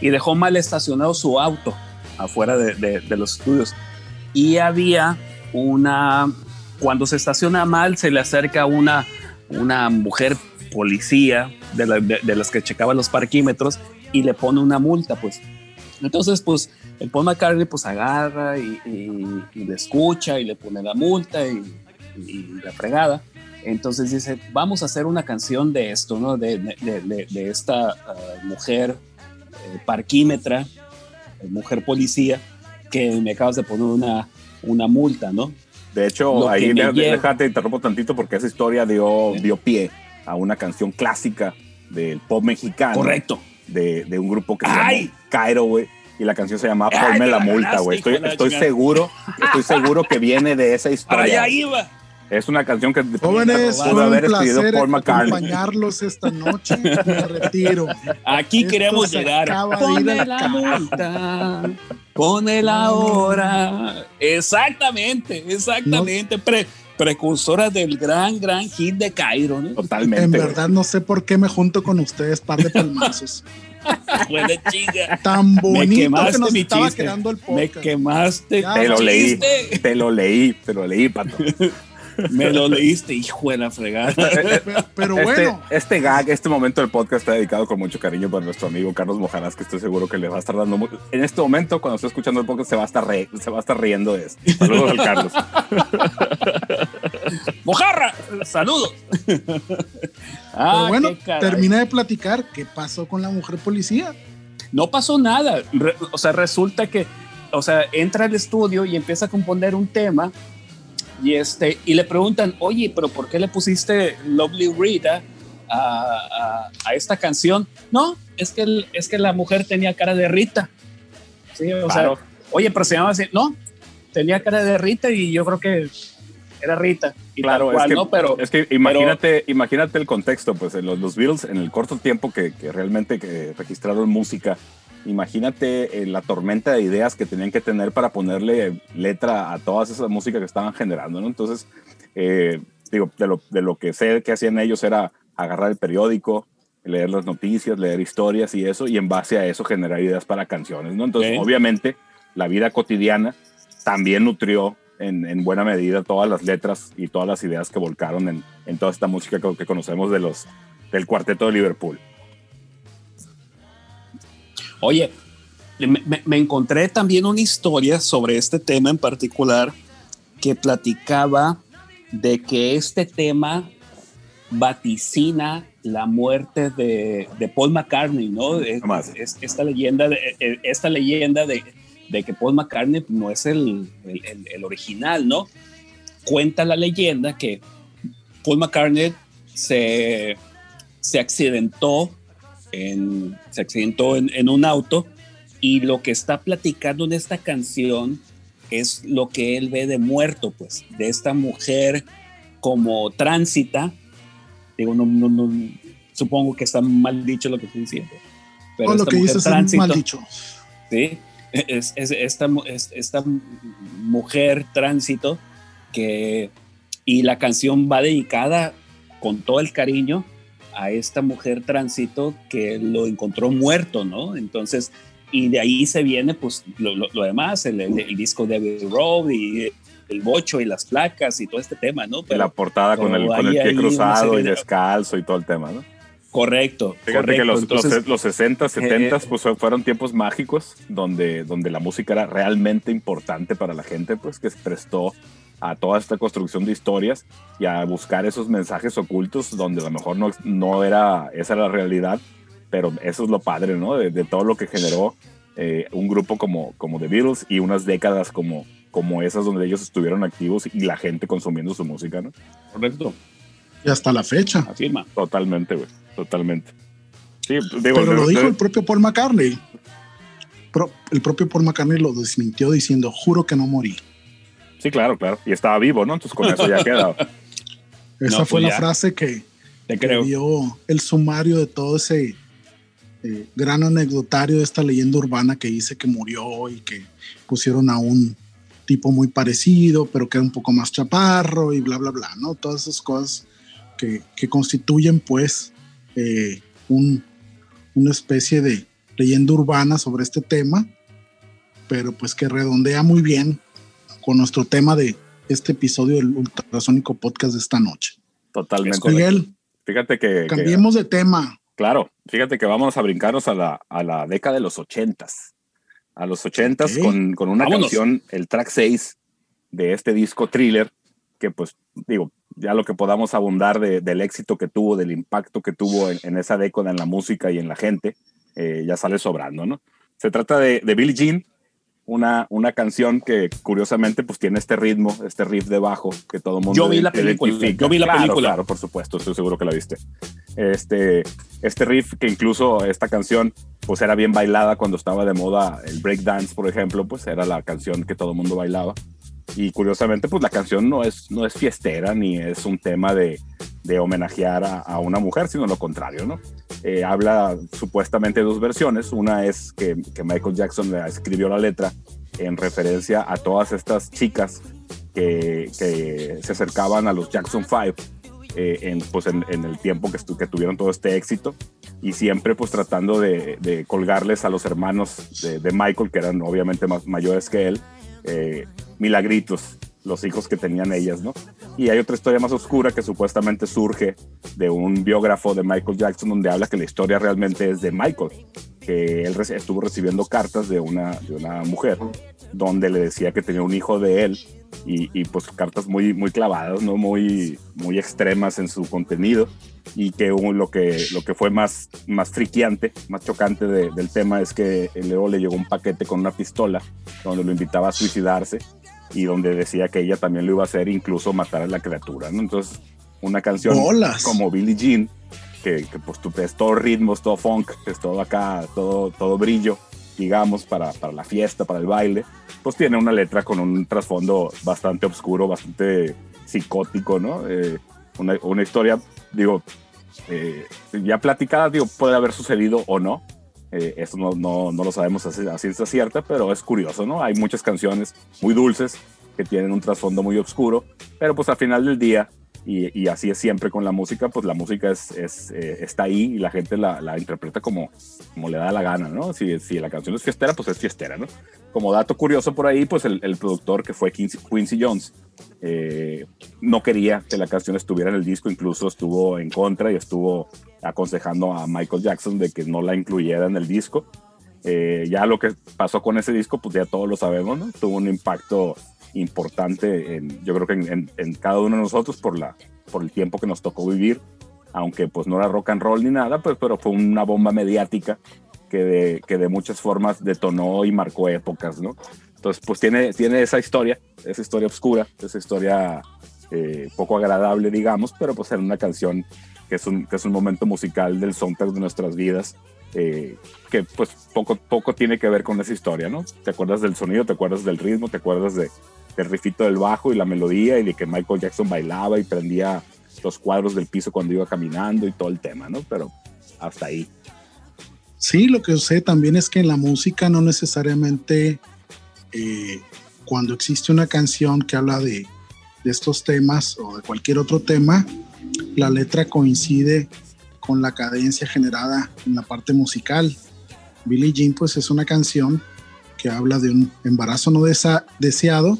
y dejó mal estacionado su auto afuera de, de- de los estudios y había una, cuando se estaciona mal se le acerca una, una mujer policía de, la- de- de las que checaba los parquímetros y le pone una multa, pues. Entonces, pues, el Paul McCartney pues agarra y, y- y le escucha y le pone la multa y, y la fregada. Entonces dice, vamos a hacer una canción de esto, ¿no? De, de- de- esta ah, mujer eh, parquímetra, eh, mujer policía, que me acabas de poner una, una multa, ¿no? De hecho, Lo ahí de- lleva- déjate interrumpo tantito porque esa historia dio, Sí. dio pie a una canción clásica del pop mexicano. Correcto. De, de un grupo que se ¡Ay! llama Cairo, güey. Y la canción se llama ¡Ay, Ponme me la la multa, güey. Estoy, de estoy seguro, estoy seguro que viene de esa [LAUGHS] Para historia. allá iba. Es una canción que Jóvenes, pudo haber escrito Paul McCartney. acompañarlos esta noche. Me [LAUGHS] retiro. Aquí Esto queremos se llegar. de Pone la multa, pone la hora. Exactamente, exactamente. Pre- precursora del gran, gran hit de Cairo, ¿no? Totalmente. En güey. verdad no sé por qué me junto con ustedes, par de palmazos. [LAUGHS] Fue de chinga. Tan bonito que quemaste nos mi estaba chiste. quedando el Me quemaste. Ya, Te lo leí, te lo leí, te lo leí, pato. [LAUGHS] Me lo leíste, hijo de la fregada. Pero, [LAUGHS] pero este, bueno, este gag, este momento del podcast está dedicado con mucho cariño para nuestro amigo Carlos Mojarás, que estoy seguro que le va a estar dando mu- En este momento, cuando esté escuchando el podcast, se va a estar, re- se va a estar riendo de esto. Saludos al Carlos. [LAUGHS] ¡Mojarra! ¡Saludos! pero Ah, bueno, termina de platicar qué pasó con la mujer policía. no pasó nada. Re- o sea, resulta que, o sea, entra al estudio y empieza a componer un tema y, este, y le preguntan, oye, pero ¿por qué le pusiste Lovely Rita a, a- a esta canción? No, es que, el- es que la mujer tenía cara de Rita. Sí, o Claro. sea, oye, pero se llamaba así. No, tenía cara de Rita y yo creo que era Rita. Y Claro, tal cual, es que, ¿no? Pero, es que imagínate, imagínate el contexto, pues los, los Beatles en el corto tiempo que, que realmente que registraron música, imagínate eh, la tormenta de ideas que tenían que tener para ponerle letra a toda esa música que estaban generando, ¿no? Entonces, eh, digo, de lo, de lo que sé que hacían ellos era agarrar el periódico, leer las noticias, leer historias y eso, y en base a eso generar ideas para canciones, ¿no? Entonces, obviamente, la vida cotidiana también nutrió en, en buena medida todas las letras y todas las ideas que volcaron en, en toda esta música que, que conocemos de los, del cuarteto de Liverpool. Oye, me, me- encontré también una historia sobre este tema en particular que platicaba de que este tema vaticina la muerte de, de Paul McCartney, ¿no? Es- es- esta leyenda, de, eh, esta leyenda de, de que Paul McCartney no es el, el- el- el original, ¿no? Cuenta la leyenda que Paul McCartney se, se accidentó en, se accidentó en, en un auto y lo que está platicando en esta canción es lo que él ve de muerto, pues, de esta mujer como tránsita. Digo, no, no, no, supongo que está mal dicho lo que estoy diciendo. Pero Todo lo esta que mujer dices es tránsito- mal dicho. ¿sí? Es, es esta, es, esta mujer tránsito que, y la canción va dedicada con todo el cariño a esta mujer tránsito que lo encontró muerto, ¿no? Entonces, y de ahí se viene pues lo, lo, demás, el, el, disco de Abbey Road y el bocho y las placas y todo este tema, ¿no? Pero, la portada con el, con el pie cruzado y descalzo y todo el tema, ¿no? Correcto. Fíjate que los, los, 60, 70 eh, pues fueron tiempos mágicos donde, donde la música era realmente importante para la gente, pues que se prestó a toda esta construcción de historias y a buscar esos mensajes ocultos donde a lo mejor no, no era esa la realidad, pero eso es lo padre, ¿no? De, todo lo que generó eh, un grupo como, como The Beatles y unas décadas como, como esas donde ellos estuvieron activos y la gente consumiendo su música, ¿no? Correcto. Y hasta la fecha. Afirma. Totalmente, güey, totalmente. Sí, digo, Pero lo dijo el propio Paul McCartney. el propio Paul McCartney lo desmintió diciendo, juro que no morí. Sí, claro, claro. Y estaba vivo, ¿no? Entonces con eso ya queda. [LAUGHS] Esa fue pues la frase que, que dio el sumario de todo ese eh, gran anecdotario de esta leyenda urbana que dice que murió y que pusieron a un tipo muy parecido, pero que era un poco más chaparro y bla, bla, bla, ¿no? Todas esas cosas que, que constituyen pues eh, un, una especie de leyenda urbana sobre este tema, pero pues que redondea muy bien con nuestro tema de este episodio del ultrasónico podcast de esta noche. Totalmente. Miguel, fíjate que... Cambiemos de tema. Claro, fíjate que vamos a brincarnos a la, a la década de los ochentas. A los ochentas con, con, una canción, el track 6 de este disco thriller, que pues digo, ya lo que podamos abundar de, del éxito que tuvo, del impacto que tuvo en, esa década en la música y en la gente, eh, ya sale sobrando, ¿no? Se trata de, de Billie Jean, una, una canción que curiosamente pues tiene este ritmo, este riff de bajo que todo mundo Yo vi la película. Yo vi la claro, película. Claro, por supuesto, estoy seguro que la viste. Este, este riff que incluso esta canción pues era bien bailada cuando estaba de moda el breakdance, por ejemplo, pues era la canción que todo mundo bailaba. Y curiosamente pues la canción no es, no es fiestera ni es un tema de, de homenajear a, a, una mujer, sino lo contrario, ¿no? Eh, habla supuestamente de dos versiones. Una es que, que, Michael Jackson le escribió la letra en referencia a todas estas chicas que, que se acercaban a los Jackson 5 eh, en, pues en, en, el tiempo que, que, tuvieron todo este éxito y siempre pues tratando de, de colgarles a los hermanos de, de, Michael, que eran obviamente más mayores que él, eh, milagritos los hijos que tenían ellas, ¿no? Y hay otra historia más oscura que supuestamente surge de un biógrafo de Michael Jackson donde habla que la historia realmente es de Michael, que él estuvo recibiendo cartas de una, de una mujer donde le decía que tenía un hijo de él y, y, pues cartas muy, muy clavadas, ¿no? Muy, muy extremas en su contenido y que lo que, lo que fue más, más friqueante, más chocante de, del tema es que luego le llegó un paquete con una pistola donde lo invitaba a suicidarse y donde decía que ella también lo iba a hacer, incluso matar a la criatura, ¿no? Entonces, una canción como Billie Jean, que, que pues tú es todo ritmos, todo funk, es todo acá, todo, todo brillo, digamos, para, para la fiesta, para el baile, pues tiene una letra con un trasfondo bastante oscuro, bastante psicótico, ¿no? Eh, una, una, historia, digo, eh, ya platicada, digo, puede haber sucedido o no, eh, esto no, no, no, lo sabemos a ciencia cierta, pero es curioso, ¿no? Hay muchas canciones muy dulces que tienen un trasfondo muy oscuro, pero pues al final del día, y, y así es siempre con la música, pues la música es, es eh, está ahí y la gente la, la, interpreta como, como le da la gana, ¿no? Si, si la canción es fiestera, pues es fiestera, ¿no? Como dato curioso por ahí, pues el, el productor que fue Quincy, Quincy Jones, eh, no quería que la canción estuviera en el disco, incluso estuvo en contra y estuvo aconsejando a Michael Jackson de que no la incluyera en el disco. Eh, ya lo que pasó con ese disco, pues ya todos lo sabemos, ¿no? Tuvo un impacto importante, en, yo creo que en, en, cada uno de nosotros por, la, por el tiempo que nos tocó vivir, aunque pues no era rock and roll ni nada, pues, pero fue una bomba mediática que de, que de muchas formas detonó y marcó épocas, ¿no? Entonces, pues tiene, tiene esa historia, esa historia oscura, esa historia eh, poco agradable, digamos, pero pues en una canción que es un, que es un momento musical del soundtrack de nuestras vidas, eh, que pues poco, poco tiene que ver con esa historia, ¿no? Te acuerdas del sonido, te acuerdas del ritmo, te acuerdas de, del rifito del bajo y la melodía y de que Michael Jackson bailaba y prendía los cuadros del piso cuando iba caminando y todo el tema, ¿no? Pero hasta ahí. Sí, lo que sé también es que en la música no necesariamente eh, cuando existe una canción que habla de, de, estos temas o de cualquier otro tema, la letra coincide con la cadencia generada en la parte musical. Billie Jean pues es una canción que habla de un embarazo no deseado,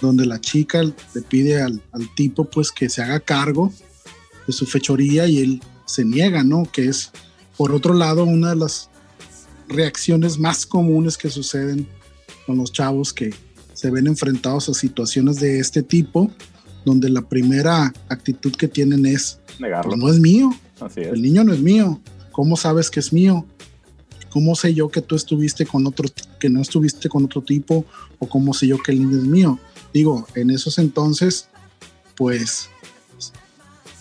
donde la chica le pide al, al, tipo pues que se haga cargo de su fechoría y él se niega, ¿no? Que es, por otro lado, una de las reacciones más comunes que suceden con los chavos que se ven enfrentados a situaciones de este tipo, donde la primera actitud que tienen es, Negarlo. Pues no es mío, Así es. el niño no es mío, ¿cómo sabes que es mío? ¿Cómo sé yo que tú estuviste con otro, que no estuviste con otro tipo? ¿O cómo sé yo que el niño es mío? Digo, en esos entonces, pues,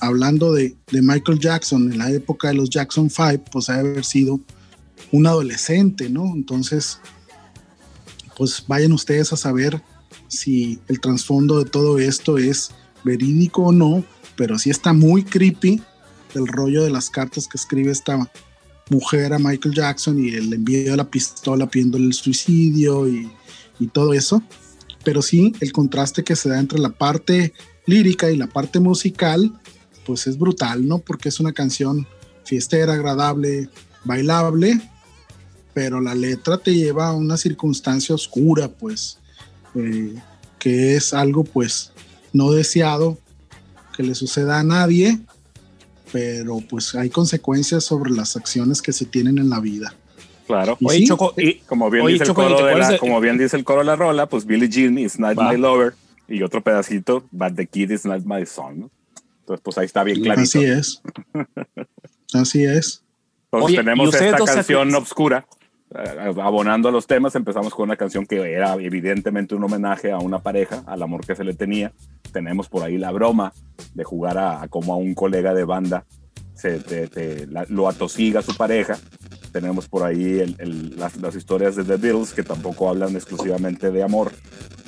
hablando de, de Michael Jackson, en la época de los Jackson 5, pues ha haber sido un adolescente, ¿no? Entonces, pues vayan ustedes a saber si el trasfondo de todo esto es verídico o no, pero sí está muy creepy el rollo de las cartas que escribe esta mujer a Michael Jackson y el envío de la pistola pidiéndole el suicidio y, y todo eso. Pero sí, el contraste que se da entre la parte lírica y la parte musical, pues es brutal, ¿no? Porque es una canción fiestera, agradable, bailable, pero la letra te lleva a una circunstancia oscura, pues, eh, que es algo, pues, no deseado que le suceda a nadie, pero pues hay consecuencias sobre las acciones que se tienen en la vida. Claro. Y Oye, sí, Choco, y, Como bien, Oye, dice, Choco, el ¿y te coro de la, de- como bien dice el coro de la rola, pues Billie Jean is not Va. my lover. Y otro pedacito, but the kid is not my son. ¿no? Entonces, pues ahí está bien clarito. Así es. [LAUGHS] Así es. Entonces Oye, ¿y tenemos esta se- canción obscura. eh, abonando a los temas, empezamos con una canción que era evidentemente un homenaje a una pareja, al amor que se le tenía. Tenemos por ahí la broma de jugar a, a como a un colega de banda se, te- te- la- lo atosiga su pareja. Tenemos por ahí el- el- las, las historias de The Beatles que tampoco hablan exclusivamente de amor.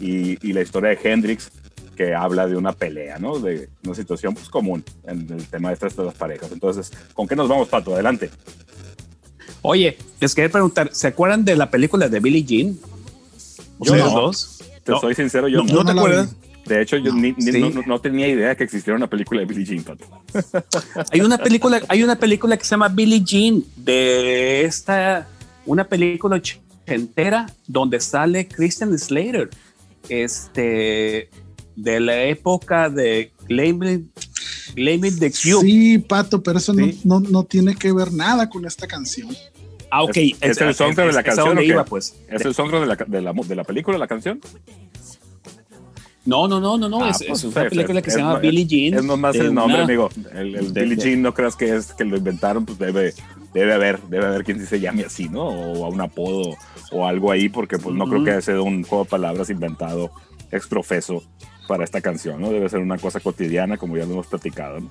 Y, y la historia de Hendrix que habla de una pelea, ¿no? De una situación pues, común en el tema de estas de las parejas. Entonces, ¿con qué nos vamos, Pato? Adelante. oye, les quería preguntar, ¿se acuerdan de la película de Billie Jean? Yo ¿Ustedes no. dos? Te No. soy sincero, yo ¿No, no. no te acuerdas? De hecho, yo No. ni- ni- Sí. no, no tenía idea que existiera una película de Billie Jean, Pato. [LAUGHS] Hay una película, hay una película que se llama Billie Jean de esta, una película ochentera donde sale Christian Slater, este, de la época de It the Cube. Sí, Pato, pero eso Sí. no, no, no tiene que ver nada con esta canción. Ah, ok. ¿Es- es el soundtrack de la es canción iba, pues. ¿Es el soundtrack de la, de, la, de la película, la canción? No, no, no, no, no. Ah, es, pues, es una es- película que es- se llama Billie Jean. Es nomás el nombre, una- amigo. El, el de- Billie de- Jean no creas que es que lo inventaron, pues debe, debe haber, debe haber quien sí se llame así, ¿no? O a un apodo o algo ahí, porque pues no creo que haya sido un juego de palabras inventado exprofeso para esta canción, ¿no? Debe ser una cosa cotidiana, como ya lo hemos platicado, ¿no?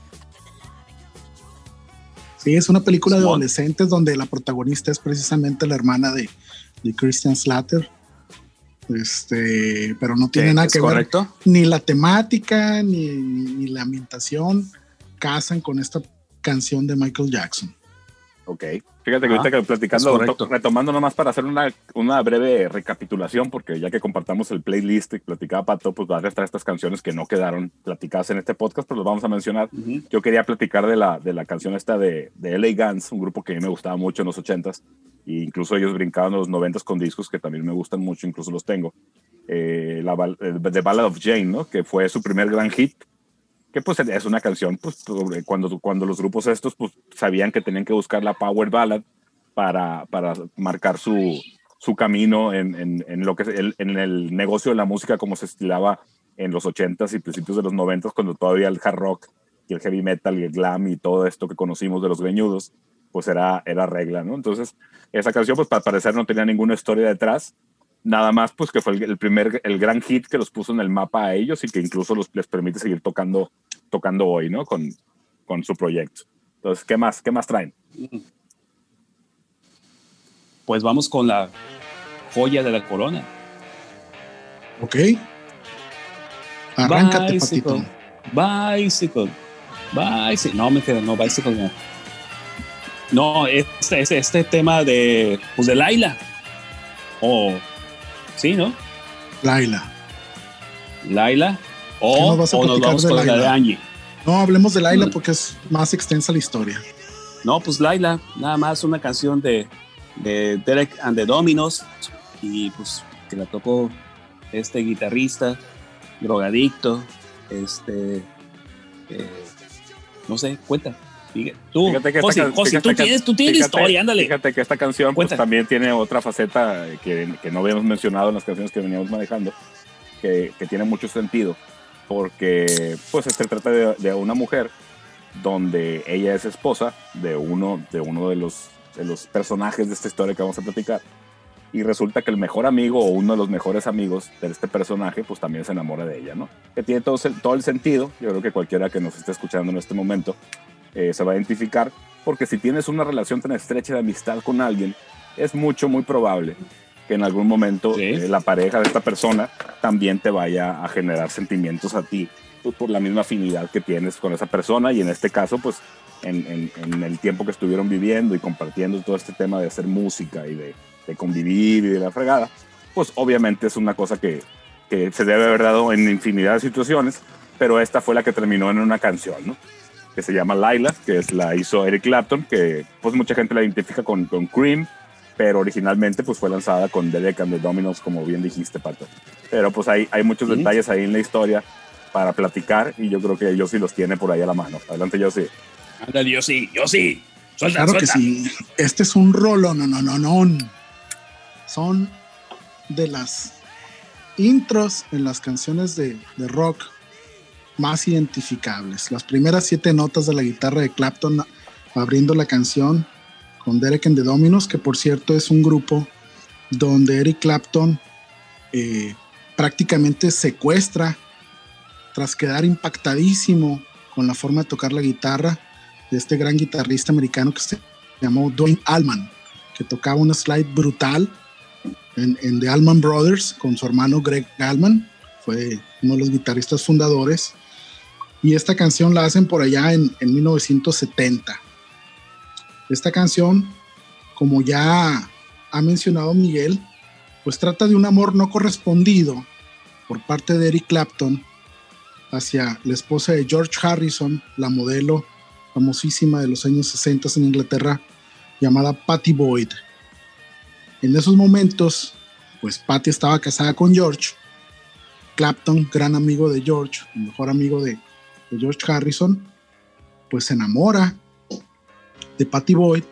Sí, es una película de adolescentes donde la protagonista es precisamente la hermana de, de Christian Slater. Este, pero no tiene nada que ver ni la temática ni, ni- ni la ambientación casan con esta canción de Michael Jackson. Ok. Fíjate que Ah, ahorita que platicando, retomando nomás para hacer una, una breve recapitulación, porque ya que compartamos el playlist y platicaba Pato, pues va a estar estas canciones que no quedaron platicadas en este podcast, pero los vamos a mencionar. Ujú. Yo quería platicar de la, de la canción esta de, de LA Guns, un grupo que a mí me gustaba mucho en los 80s, e incluso ellos brincaban en los 90s con discos que también me gustan mucho, incluso los tengo. Eh, la, bal- eh, The Ballad of Jane, ¿no? que fue su primer gran hit, que pues es una canción, pues sobre cuando, cuando los grupos estos pues sabían que tenían que buscar la power ballad para, para marcar su, su camino en, en, lo que el, en el negocio de la música como se estilaba en los 80s y principios de los 90s, cuando todavía el hard rock y el heavy metal y el glam y todo esto que conocimos de los greñudos, pues era, era regla, ¿no? Entonces, esa canción, pues para parecer no tenía ninguna historia detrás, nada más, pues que fue el, el primer, el gran hit que los puso en el mapa a ellos y que incluso los, les permite seguir tocando, tocando hoy, ¿no? Con, con su proyecto. Entonces, ¿qué más? ¿Qué más traen? Pues vamos con la joya de la corona. ¿Ok? Arráncate, Bicycle. Patito. Bicycle. Bicycle. No, me queda, no, Bicycle no. No, este, este, este tema de, pues de Laila. O, sí, ¿no? Laila. Laila. ¿Qué O, nos o nos vamos de con la de Laila? Angie. No, hablemos de Laila porque es más extensa la historia. No, pues Laila, nada más una canción de, de Derek and the Dominos y pues que la tocó este guitarrista, drogadicto, este, eh, no sé, cuenta. Tú, Fíjate que esta Josi, can- Josi, fíjate tú que- tienes, tú tienes fíjate- historia, ándale. Fíjate que esta canción pues, también tiene otra faceta que, que no habíamos mencionado en las canciones que veníamos manejando, que, que tiene mucho sentido, porque pues se trata de, de una mujer donde ella es esposa de uno de, uno de, los, de los personajes de esta historia que vamos a platicar. Y resulta que el mejor amigo o uno de los mejores amigos de este personaje, pues también se enamora de ella, ¿no? Que tiene todo, el- todo el sentido. Yo creo que cualquiera que nos esté escuchando en este momento eh, se va a identificar, porque si tienes una relación tan estrecha de amistad con alguien, es mucho, muy probable que en algún momento Sí. eh, la pareja de esta persona también te vaya a generar sentimientos a ti, pues, por la misma afinidad que tienes con esa persona y en este caso, pues en, en- en el tiempo que estuvieron viviendo y compartiendo todo este tema de hacer música y de, de convivir y de la fregada, pues obviamente es una cosa que, que se debe haber dado en infinidad de situaciones, pero esta fue la que terminó en una canción, ¿no? que se llama Laila, que es la hizo Eric Clapton, que pues mucha gente la identifica con, con Cream, pero originalmente pues fue lanzada con Derek and the Dominos, como bien dijiste, Pato. Pero pues hay, hay muchos Ujú. detalles ahí en la historia para platicar y yo creo que Yossi los tiene por ahí a la mano. Adelante, Yossi. Ándale, yo sí, yo sí. Suelta, Claro que suelta. sí. Este es un rolo, no, no, no, no. Son de las intros en las canciones de, de rock más identificables. Las primeras siete notas de la guitarra de Clapton abriendo la canción con Derek and the Dominos, que por cierto es un grupo donde Eric Clapton eh, prácticamente secuestra tras quedar impactadísimo con la forma de tocar la guitarra de este gran guitarrista americano que se llamó Dwayne Allman, que tocaba una slide brutal en, en The Allman Brothers con su hermano Greg Allman, fue uno de los guitarristas fundadores. Y esta canción la hacen por allá en, en 1970. Esta canción, como ya ha mencionado Miguel, pues trata de un amor no correspondido por parte de Eric Clapton hacia la esposa de George Harrison, la modelo famosísima de los años 60 en Inglaterra, llamada Patty Boyd. En esos momentos, pues Patty estaba casada con George. Clapton, gran amigo de George, el mejor amigo de, George Harrison, pues se enamora de Patty Boyd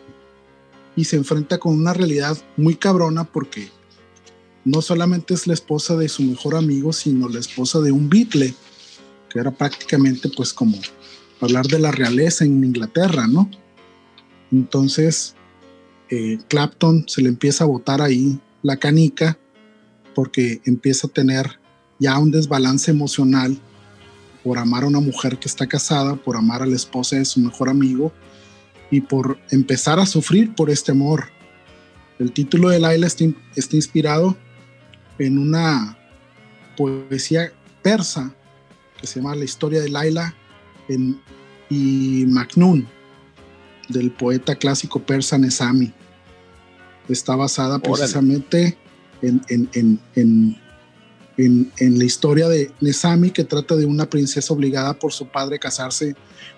y se enfrenta con una realidad muy cabrona porque no solamente es la esposa de su mejor amigo, sino la esposa de un Beatle, que era prácticamente pues como hablar de la realeza en Inglaterra, ¿no? Entonces, eh, Clapton se le empieza a botar ahí la canica porque empieza a tener ya un desbalance emocional por amar a una mujer que está casada, por amar a la esposa de su mejor amigo y por empezar a sufrir por este amor. El título de Laila está, está inspirado en una poesía persa que se llama La historia de Laila en- y Macnun, del poeta clásico persa Nesami. Está basada Órale. precisamente en, en- en- en- la historia de Nesami, que trata de una princesa obligada por su padre a casarse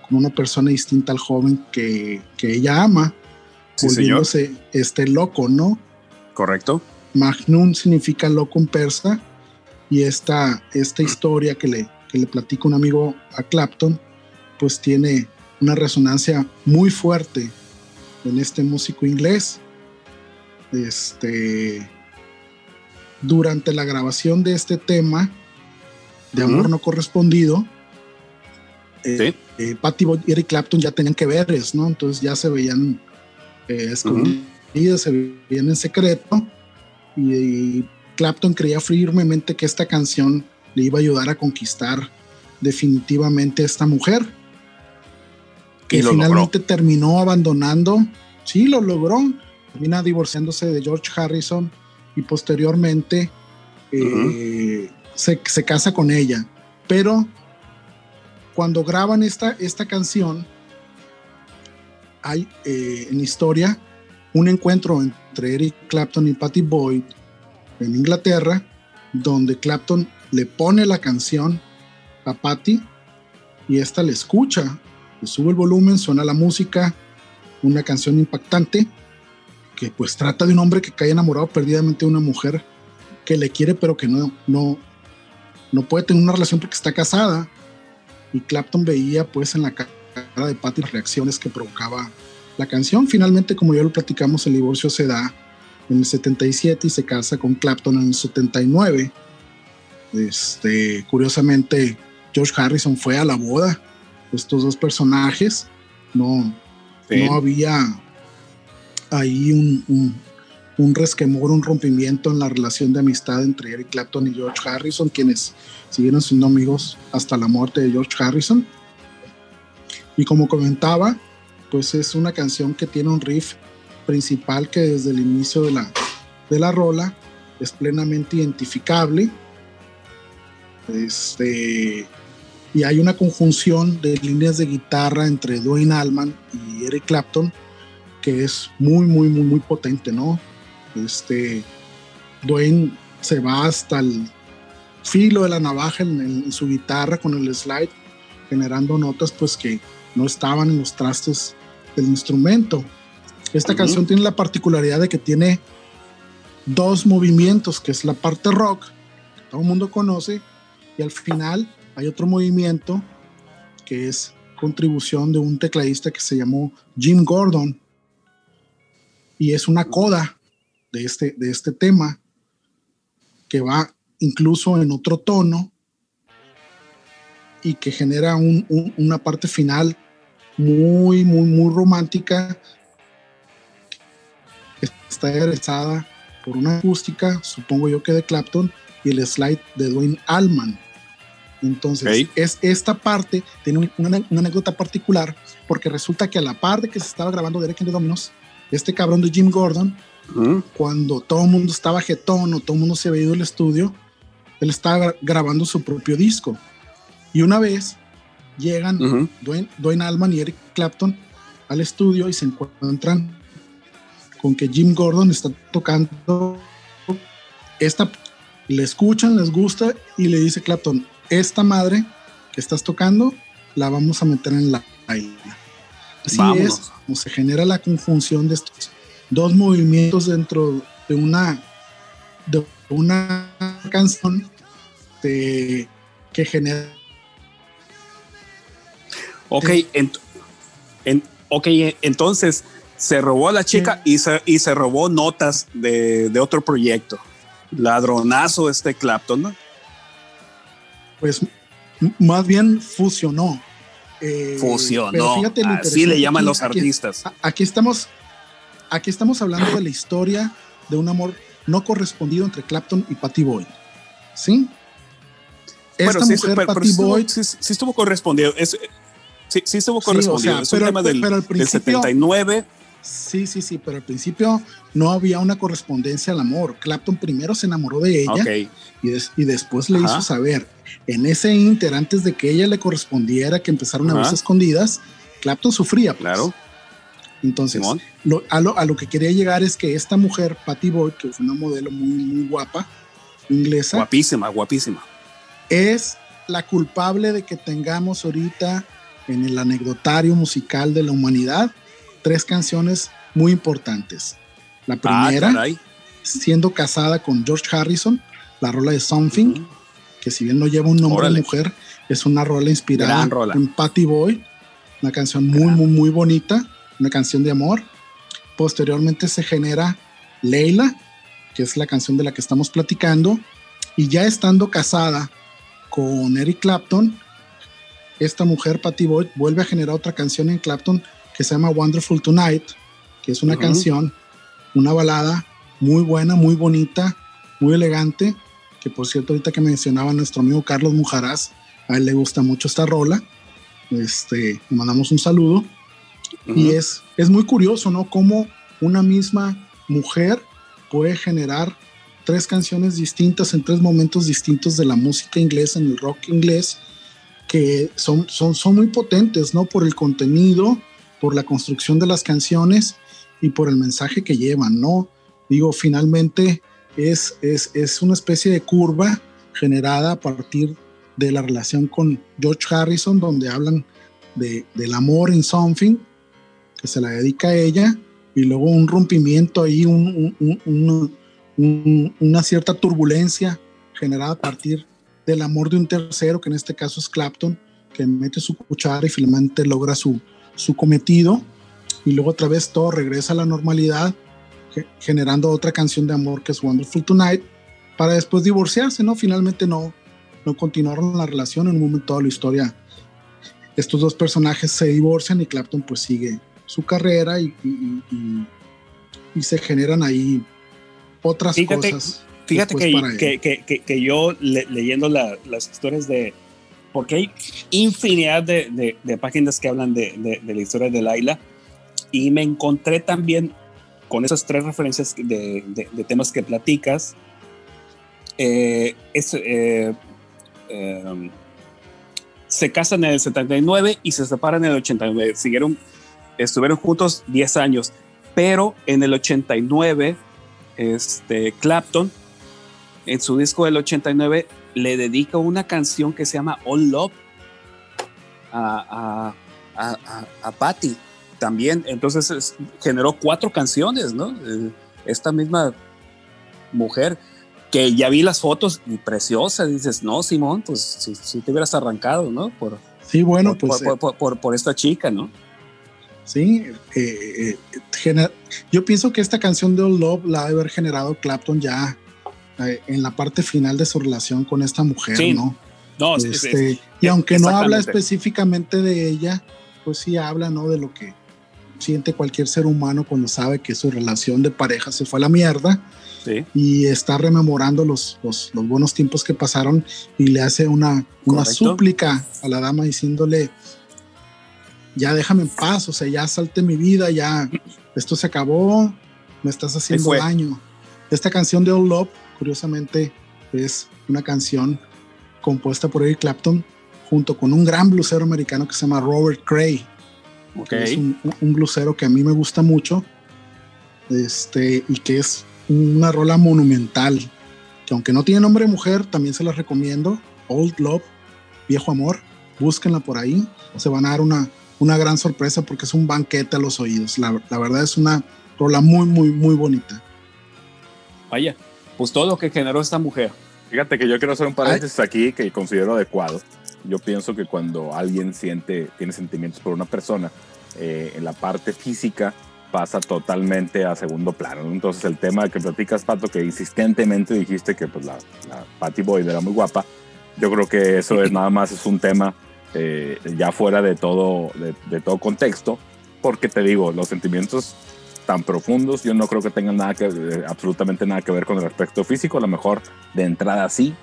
con una persona distinta al joven que, que ella ama, Sí, señor. volviéndose este loco, ¿no? Correcto. Magnum significa loco en persa y esta, esta historia que le, que le platica un amigo a Clapton, pues tiene una resonancia muy fuerte en este músico inglés. Este, durante la grabación de este tema de amor Ujú. no correspondido, eh, Sí. eh, Patty Boyd y Eric Clapton ya tenían que veres, ¿no? Entonces ya se veían eh, escondidas, se veían en secreto y, y Clapton creía firmemente que esta canción le iba a ayudar a conquistar definitivamente a esta mujer que lo finalmente terminó abandonando, sí lo logró, termina divorciándose de George Harrison y posteriormente eh, se, se casa con ella. Pero cuando graban esta, esta canción, hay eh, en historia un encuentro entre Eric Clapton y Patty Boyd en Inglaterra, donde Clapton le pone la canción a Patty y esta le escucha, le sube el volumen, suena la música, una canción impactante que pues trata de un hombre que cae enamorado perdidamente de una mujer que le quiere pero que no, no, no puede tener una relación porque está casada y Clapton veía pues en la cara de Patty las reacciones que provocaba la canción. Finalmente, como ya lo platicamos, el divorcio se da en el 77 y se casa con Clapton en el 79. Este, curiosamente, George Harrison fue a la boda estos dos personajes. No, no había ahí un, un, un, resquemor, un rompimiento en la relación de amistad entre Eric Clapton y George Harrison, quienes siguieron siendo amigos hasta la muerte de George Harrison. Y como comentaba, pues es una canción que tiene un riff principal que desde el inicio de la, de la rola es plenamente identificable. Este, y hay una conjunción de líneas de guitarra entre Dwayne Allman y Eric Clapton que es muy, muy, muy, muy potente, ¿no? Este, Dwayne se va hasta el filo de la navaja en, en su guitarra con el slide, generando notas pues que no estaban en los trastes del instrumento. Esta canción tiene la particularidad de que tiene dos movimientos, que es la parte rock, que todo el mundo conoce, y al final hay otro movimiento que es contribución de un tecladista que se llamó Jim Gordon, y es una coda de este, de este tema que va incluso en otro tono y que genera una parte final muy, muy, muy romántica. Está egresada por una acústica, supongo yo que de Clapton, y el slide de Dwayne Allman. Entonces, es, esta parte tiene una, anécdota particular, porque resulta que a la par de que se estaba grabando Derek and the Dominos, este cabrón de Jim Gordon, cuando todo el mundo estaba jetón o todo el mundo se había ido al estudio, él estaba grabando su propio disco. Y una vez llegan Dwayne, Dwayne Allman y Eric Clapton al estudio y se encuentran con que Jim Gordon está tocando esta, le escuchan, les gusta y le dice Clapton, esta madre que estás tocando la vamos a meter en la isla. Así es como se genera la conjunción de estos dos movimientos dentro de una, de una canción que genera Ok, en, entonces se robó a la chica y, se, y se robó notas de, otro proyecto. Ladronazo este Clapton, ¿no? Pues más bien fusionó. Eh, fusionó. Así le llaman los artistas. Aquí estamos, aquí estamos hablando de la historia de un amor no correspondido entre Clapton y Patty Boyd. ¿Sí? Esta mujer, Patty Boyd, sí, estuvo correspondido. Es, Sí, sí estuvo correspondido. es un tema del, pero 79. Sí, sí, sí, pero al principio no había una correspondencia al amor. Clapton primero se enamoró de ella y, después le hizo saber. En ese inter, antes de que ella le correspondiera, que empezaron a verse escondidas, Clapton sufría. Pues. Claro. Entonces, a, lo, que quería llegar es que esta mujer, Patty Boyd, que fue una modelo muy, muy guapa, inglesa. Guapísima, guapísima. Es la culpable de que tengamos ahorita en el anecdotario musical de la humanidad tres canciones muy importantes. La ah, primera, siendo casada con George Harrison, la rola de Something, que si bien no lleva un nombre de mujer, es una rola inspirada en Patty Boy, una canción muy, muy, muy bonita, una canción de amor. Posteriormente se genera Leila, que es la canción de la que estamos platicando, y ya estando casada con Eric Clapton, esta mujer, Patty Boyd, vuelve a generar otra canción en Clapton que se llama Wonderful Tonight, que es una canción, una balada muy buena, muy bonita, muy elegante, que por cierto ahorita que mencionaba nuestro amigo Carlos Mujaraz, a él le gusta mucho esta rola, este, le mandamos un saludo, y es, es muy curioso, ¿no? Cómo una misma mujer puede generar tres canciones distintas en tres momentos distintos de la música inglesa, en el rock inglés, que son, son, son muy potentes, ¿no? Por el contenido por la construcción de las canciones y por el mensaje que llevan, ¿no? Digo, finalmente es, es, es una especie de curva generada a partir de la relación con George Harrison, donde hablan de, del amor en Something, que se la dedica a ella, y luego un rompimiento ahí, un, un, un, una cierta turbulencia generada a partir del amor de un tercero, que en este caso es Clapton, que mete su cuchara y finalmente logra su, su cometido, y luego otra vez todo regresa a la normalidad, generando otra canción de amor que es Wonderful Tonight, para después divorciarse, ¿no? Finalmente no, no continuaron la relación, en un momento de la historia estos dos personajes se divorcian y Clapton pues sigue su carrera y, y, se generan ahí otras cosas. Fíjate que, que, que, yo leyendo las historias de, porque hay infinidad de, de páginas que hablan de, la historia de Laila y me encontré también con esas tres referencias de, temas que platicas. Eh, es, eh, em, se casan en el 79 y se separan en el 89. Siguieron, estuvieron juntos 10 años, pero en el 89, este, Clapton, en su disco del 89, le dedica una canción que se llama All Love a, a, a, a Patty también. Entonces generó cuatro canciones, ¿no? Esta misma mujer que ya vi las fotos y preciosa, dices, no, Simón, pues si, te hubieras arrancado, ¿no? Por, sí, bueno, pues... Eh, por, por, esta chica, ¿no? Sí, eh, eh, yo pienso que esta canción de Old Love la ha de haber generado Clapton ya en la parte final de su relación con esta mujer, ¿no? No, este, y aunque no habla específicamente de ella, pues sí habla, ¿no? De lo que siente cualquier ser humano cuando sabe que su relación de pareja se fue a la mierda y está rememorando los, los, buenos tiempos que pasaron y le hace una, una súplica a la dama diciéndole, ya déjame en paz, o sea, ya salte mi vida, ya esto se acabó, me estás haciendo daño. Esta canción de Old Love, curiosamente, es una canción compuesta por Eric Clapton junto con un gran blusero americano que se llama Robert Cray. es un, un, blusero que a mí me gusta mucho este, y que es una rola monumental, que aunque no tiene nombre de mujer, también se la recomiendo. Old Love, Viejo Amor, búsquenla por ahí, se van a dar una, una gran sorpresa porque es un banquete a los oídos. La, verdad es una rola muy, muy, muy bonita. Vaya, pues todo lo que generó esta mujer. Fíjate que yo quiero hacer un paréntesis aquí que considero adecuado. Yo pienso que cuando alguien siente, tiene sentimientos por una persona, eh, en la parte física pasa totalmente a segundo plano. Entonces el tema que platicas, Pato, que insistentemente dijiste que pues, la, la Patty Boyd era muy guapa, yo creo que eso es [LAUGHS] nada más es un tema eh, ya fuera de todo, de, todo contexto, porque te digo, los sentimientos tan profundos, yo no creo que tengan nada que, eh, absolutamente nada que ver con el aspecto físico, a lo mejor de entrada sí,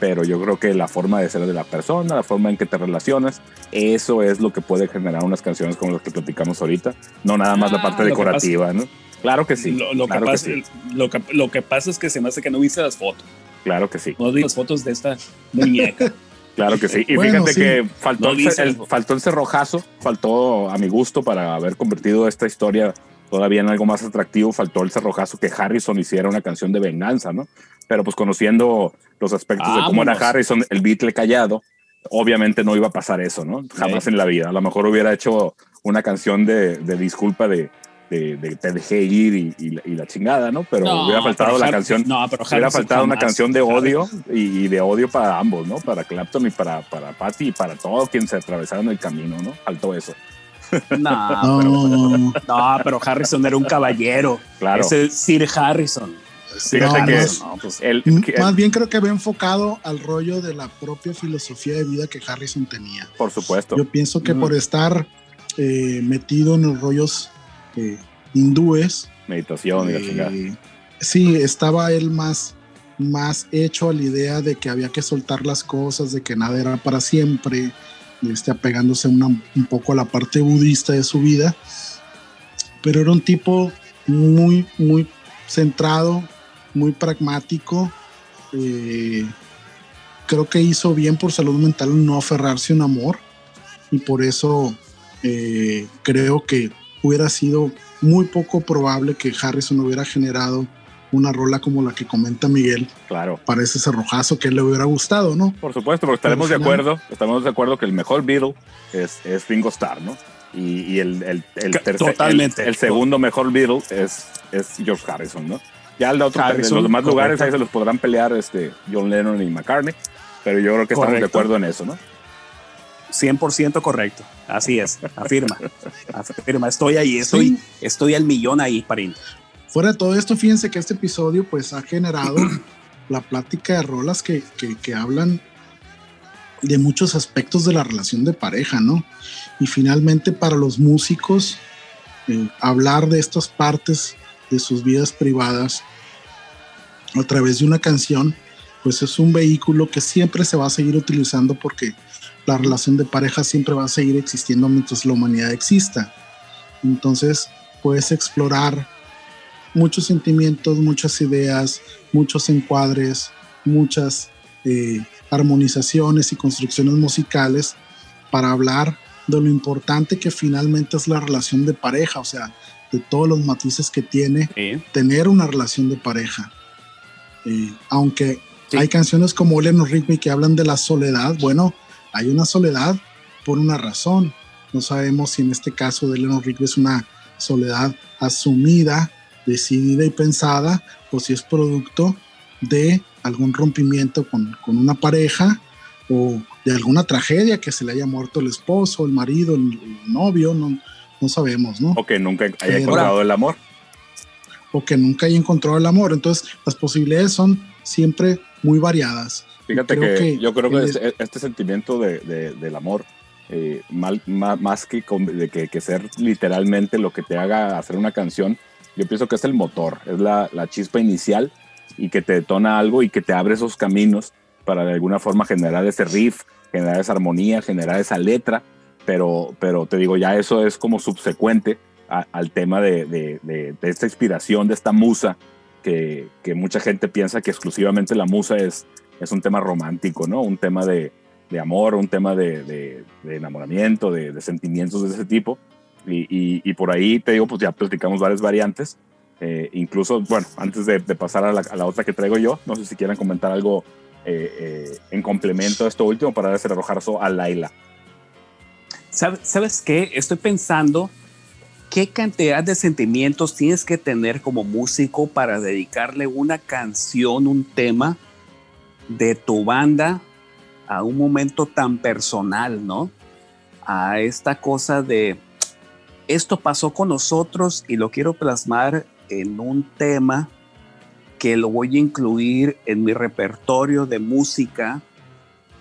pero yo creo que la forma de ser de la persona, la forma en que te relacionas, eso es lo que puede generar unas canciones como las que platicamos ahorita, no nada más la ah, parte decorativa, ¿no? Claro que sí. Lo, que pasa, Lo, que, pasa es que se me hace que no viste las fotos. Claro que sí. No vi las fotos de esta muñeca. [LAUGHS] claro que sí. Y fíjate que faltó, el, faltó el cerrojazo, faltó a mi gusto para haber convertido esta historia todavía en algo más atractivo, faltó el cerrojazo que Harrison hiciera una canción de venganza, ¿no? Pero pues conociendo los aspectos de cómo era Harrison, el Beatle callado, obviamente no iba a pasar eso, ¿no? Jamás en la vida. A lo mejor hubiera hecho una canción de, disculpa de, de, te dejé ir y, la chingada, ¿no? Pero hubiera faltado la canción, no, pero hubiera faltado una canción de odio y, de odio para ambos, ¿no? Para Clapton y para, para Patty y para todos quienes se atravesaron el camino, ¿no? Faltó eso. [LAUGHS] No, no. Pero, no, pero Harrison era un caballero. Claro. Es el Sir Harrison. Fíjate que, pues, más bien creo que ve enfocado al rollo de la propia filosofía de vida que Harrison tenía. Por supuesto. Yo pienso que por estar eh, metido en los rollos eh, hindúes. Meditación y la chingada. Eh, sí, estaba él más, más hecho a la idea de que había que soltar las cosas, de que nada era para siempre, este, apegándose un poco a la parte budista de su vida. Pero era un tipo muy, muy centrado, muy pragmático. Eh, creo que hizo bien por salud mental no aferrarse a un amor y por eso eh, creo que hubiera sido muy poco probable que Harrison hubiera generado una rola como la que comenta Miguel. Claro. Para ese cerrojazo que le hubiera gustado, ¿no? Por supuesto, porque estaremos de acuerdo, estamos de acuerdo que el mejor Beatle es, es Ringo Starr, ¿no? Y, el, el, el, tercer, Totalmente. El, segundo mejor Beatle es, es George Harrison, ¿no? Ya el otro, en los demás lugares ahí se los podrán pelear este, John Lennon y McCartney, pero yo creo que estamos de acuerdo en eso, ¿no? 100% correcto. Así es. Afirma. [LAUGHS] afirma. Estoy ahí. Estoy, estoy al millón ahí, Parín. Fuera de todo esto, fíjense que este episodio pues ha generado [CLEARS THROAT] la plática de rolas que, que, hablan de muchos aspectos de la relación de pareja, ¿no? Y finalmente para los músicos, eh, hablar de estas partes de sus vidas privadas a través de una canción, pues es un vehículo que siempre se va a seguir utilizando porque la relación de pareja siempre va a seguir existiendo mientras la humanidad exista. Entonces puedes explorar muchos sentimientos, muchas ideas, muchos encuadres, muchas eh, armonizaciones y construcciones musicales para hablar de lo importante que finalmente es la relación de pareja, o sea, de todos los matices que tiene tener una relación de pareja. Eh, aunque hay canciones como Lennon Rigby que hablan de la soledad, bueno, hay una soledad por una razón. No sabemos si en este caso de Lennon Rigby es una soledad asumida, decidida y pensada, o si es producto de algún rompimiento con, con una pareja o de alguna tragedia que se le haya muerto el esposo, el marido, el, novio, no, no sabemos, ¿no? O que nunca haya encontrado el amor. O que nunca haya encontrado el amor. Entonces, las posibilidades son siempre muy variadas. Fíjate que, yo creo que este, este, sentimiento de, del amor, eh, mal, más, que, de que, ser literalmente lo que te haga hacer una canción, yo pienso que es el motor, es la, la, chispa inicial y que te detona algo y que te abre esos caminos para de alguna forma generar ese riff, generar esa armonía, generar esa letra, pero, pero te digo, ya eso es como subsecuente al tema de, de, de, esta inspiración, de esta musa, que, que, mucha gente piensa que exclusivamente la musa es, es un tema romántico, ¿no? Un tema de, de amor, un tema de, de enamoramiento, de, sentimientos de ese tipo. Y, y, por ahí te digo, pues ya platicamos varias variantes. Eh, incluso, bueno, antes de, pasar a la, a la, otra que traigo yo, no sé si quieran comentar algo eh, eh, en complemento a esto último para darse el arrojazo a Laila. ¿Sabes qué? Estoy pensando qué cantidad de sentimientos tienes que tener como músico para dedicarle una canción, un tema de tu banda a un momento tan personal, ¿no? A esta cosa de, esto pasó con nosotros y lo quiero plasmar en un tema que lo voy a incluir en mi repertorio de música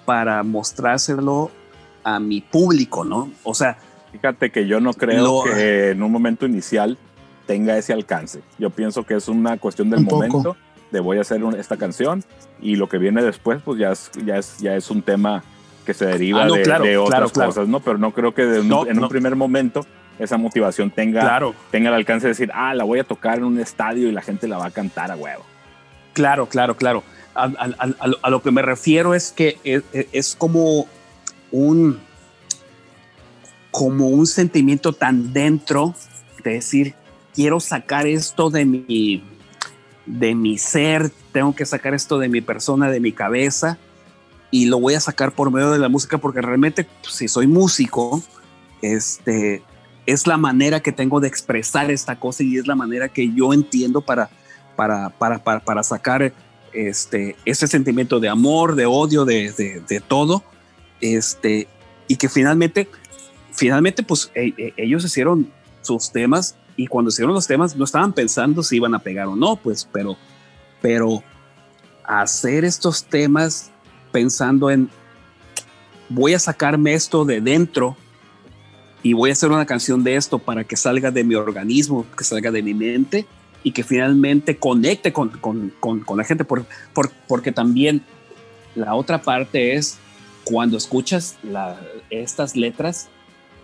para mostrárselo a mi público, ¿no? O sea... Fíjate que yo no creo que en un momento inicial tenga ese alcance. Yo pienso que es una cuestión del momento de voy a hacer esta canción y lo que viene después pues ya es, ya es, ya es un tema que se deriva ah, de, otras cosas, ¿no? Pero no creo que en un primer momento esa motivación tenga, tenga el alcance de decir, ah, la voy a tocar en un estadio y la gente la va a cantar a huevo. Claro, claro, claro. A, lo que me refiero es que es, es, como un como un sentimiento tan dentro de decir quiero sacar esto de mi de mi ser, tengo que sacar esto de mi persona, de mi cabeza, y lo voy a sacar por medio de la música, porque realmente pues, si soy músico, este, es la manera que tengo de expresar esta cosa y es la manera que yo entiendo para, para, para, para, sacar este, ese sentimiento de amor, de odio, de, de, todo, este, y que finalmente, finalmente, pues e, e, ellos hicieron sus temas y cuando hicieron los temas no estaban pensando si iban a pegar o no, pues, pero, pero hacer estos temas pensando en voy a sacarme esto de dentro y voy a hacer una canción de esto para que salga de mi organismo, que salga de mi mente y que finalmente conecte con, con, con, la gente, por, por, porque también la otra parte es cuando escuchas la, estas letras,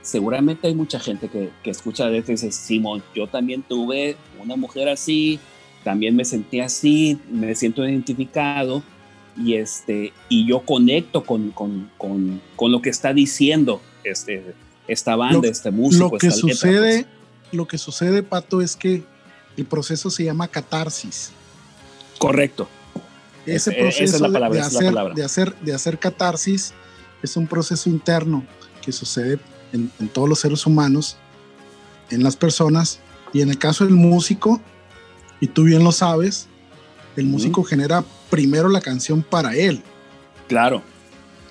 seguramente hay mucha gente que, que escucha y dice, Simón, yo también tuve una mujer así, también me sentí así, me siento identificado y, este, y yo conecto con, con, con, con lo que está diciendo este, esta banda, Lo- este músico. lo que esta letra, sucede, pues. lo que sucede, Pato, es que el proceso se llama catarsis. Correcto. Ese esa es proceso la de- palabra, de, esa es la hacer, palabra. de, hacer, de hacer catarsis es un proceso interno que sucede en, en todos los seres humanos, en las personas, y en el caso del músico, y tú bien lo sabes, el músico genera primero la canción para él. Claro.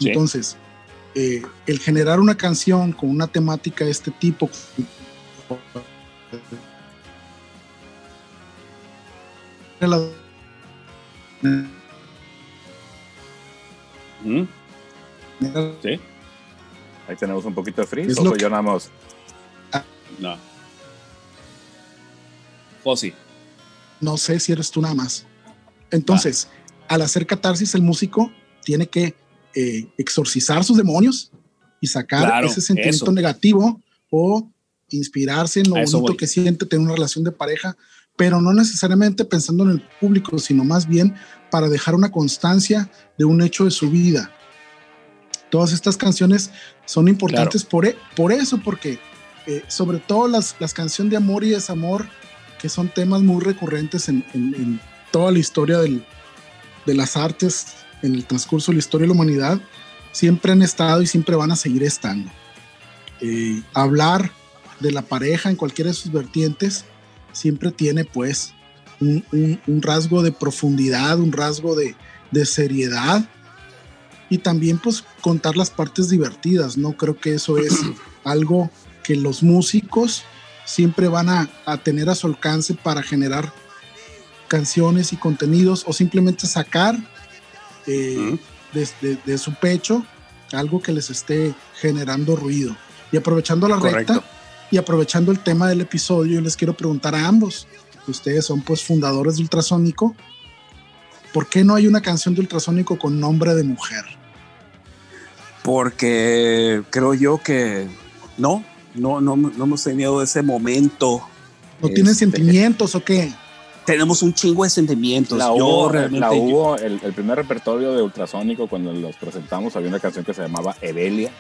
Entonces, eh, el generar una canción con una temática de este tipo, Ujú. Sí. Ahí tenemos un poquito de frizz. Es o lo soy que- yo nada más. No. Josi. no sé si eres tú nada más. Entonces, al hacer catarsis, el músico tiene que eh, exorcizar sus demonios y sacar Claro, ese sentimiento eso. negativo o inspirarse en lo bonito voy. que siente tener una relación de pareja, pero no necesariamente pensando en el público, sino más bien para dejar una constancia de un hecho de su vida. Todas estas canciones son importantes por, e- por eso, porque eh, sobre todo las, las canciones de amor y desamor, que son temas muy recurrentes en, en- en toda la historia del- de las artes, en el transcurso de la historia de la humanidad, siempre han estado y siempre van a seguir estando. Eh, hablar de la pareja en cualquiera de sus vertientes siempre tiene pues un, un- un rasgo de profundidad, un rasgo de, de seriedad y también pues contar las partes divertidas, ¿no? Creo que eso es [CLEARS THROAT] algo que los músicos siempre van a, a tener a su alcance para generar canciones y contenidos o simplemente sacar eh, de, de- de su pecho algo que les esté generando ruido. Y aprovechando la Correcto. recta y aprovechando el tema del episodio, yo les quiero preguntar a ambos, ustedes son pues fundadores de Ultrasónico, ¿por qué no hay una canción de Ultrasónico con nombre de mujer? Porque creo yo que no, no, no, no hemos tenido ese momento. ¿No tienen Este, sentimientos o qué? Tenemos un chingo de sentimientos. La yo hubo, realmente. la hubo el, el primer repertorio de Ultrasónico, cuando los presentamos, había una canción que se llamaba Evelia.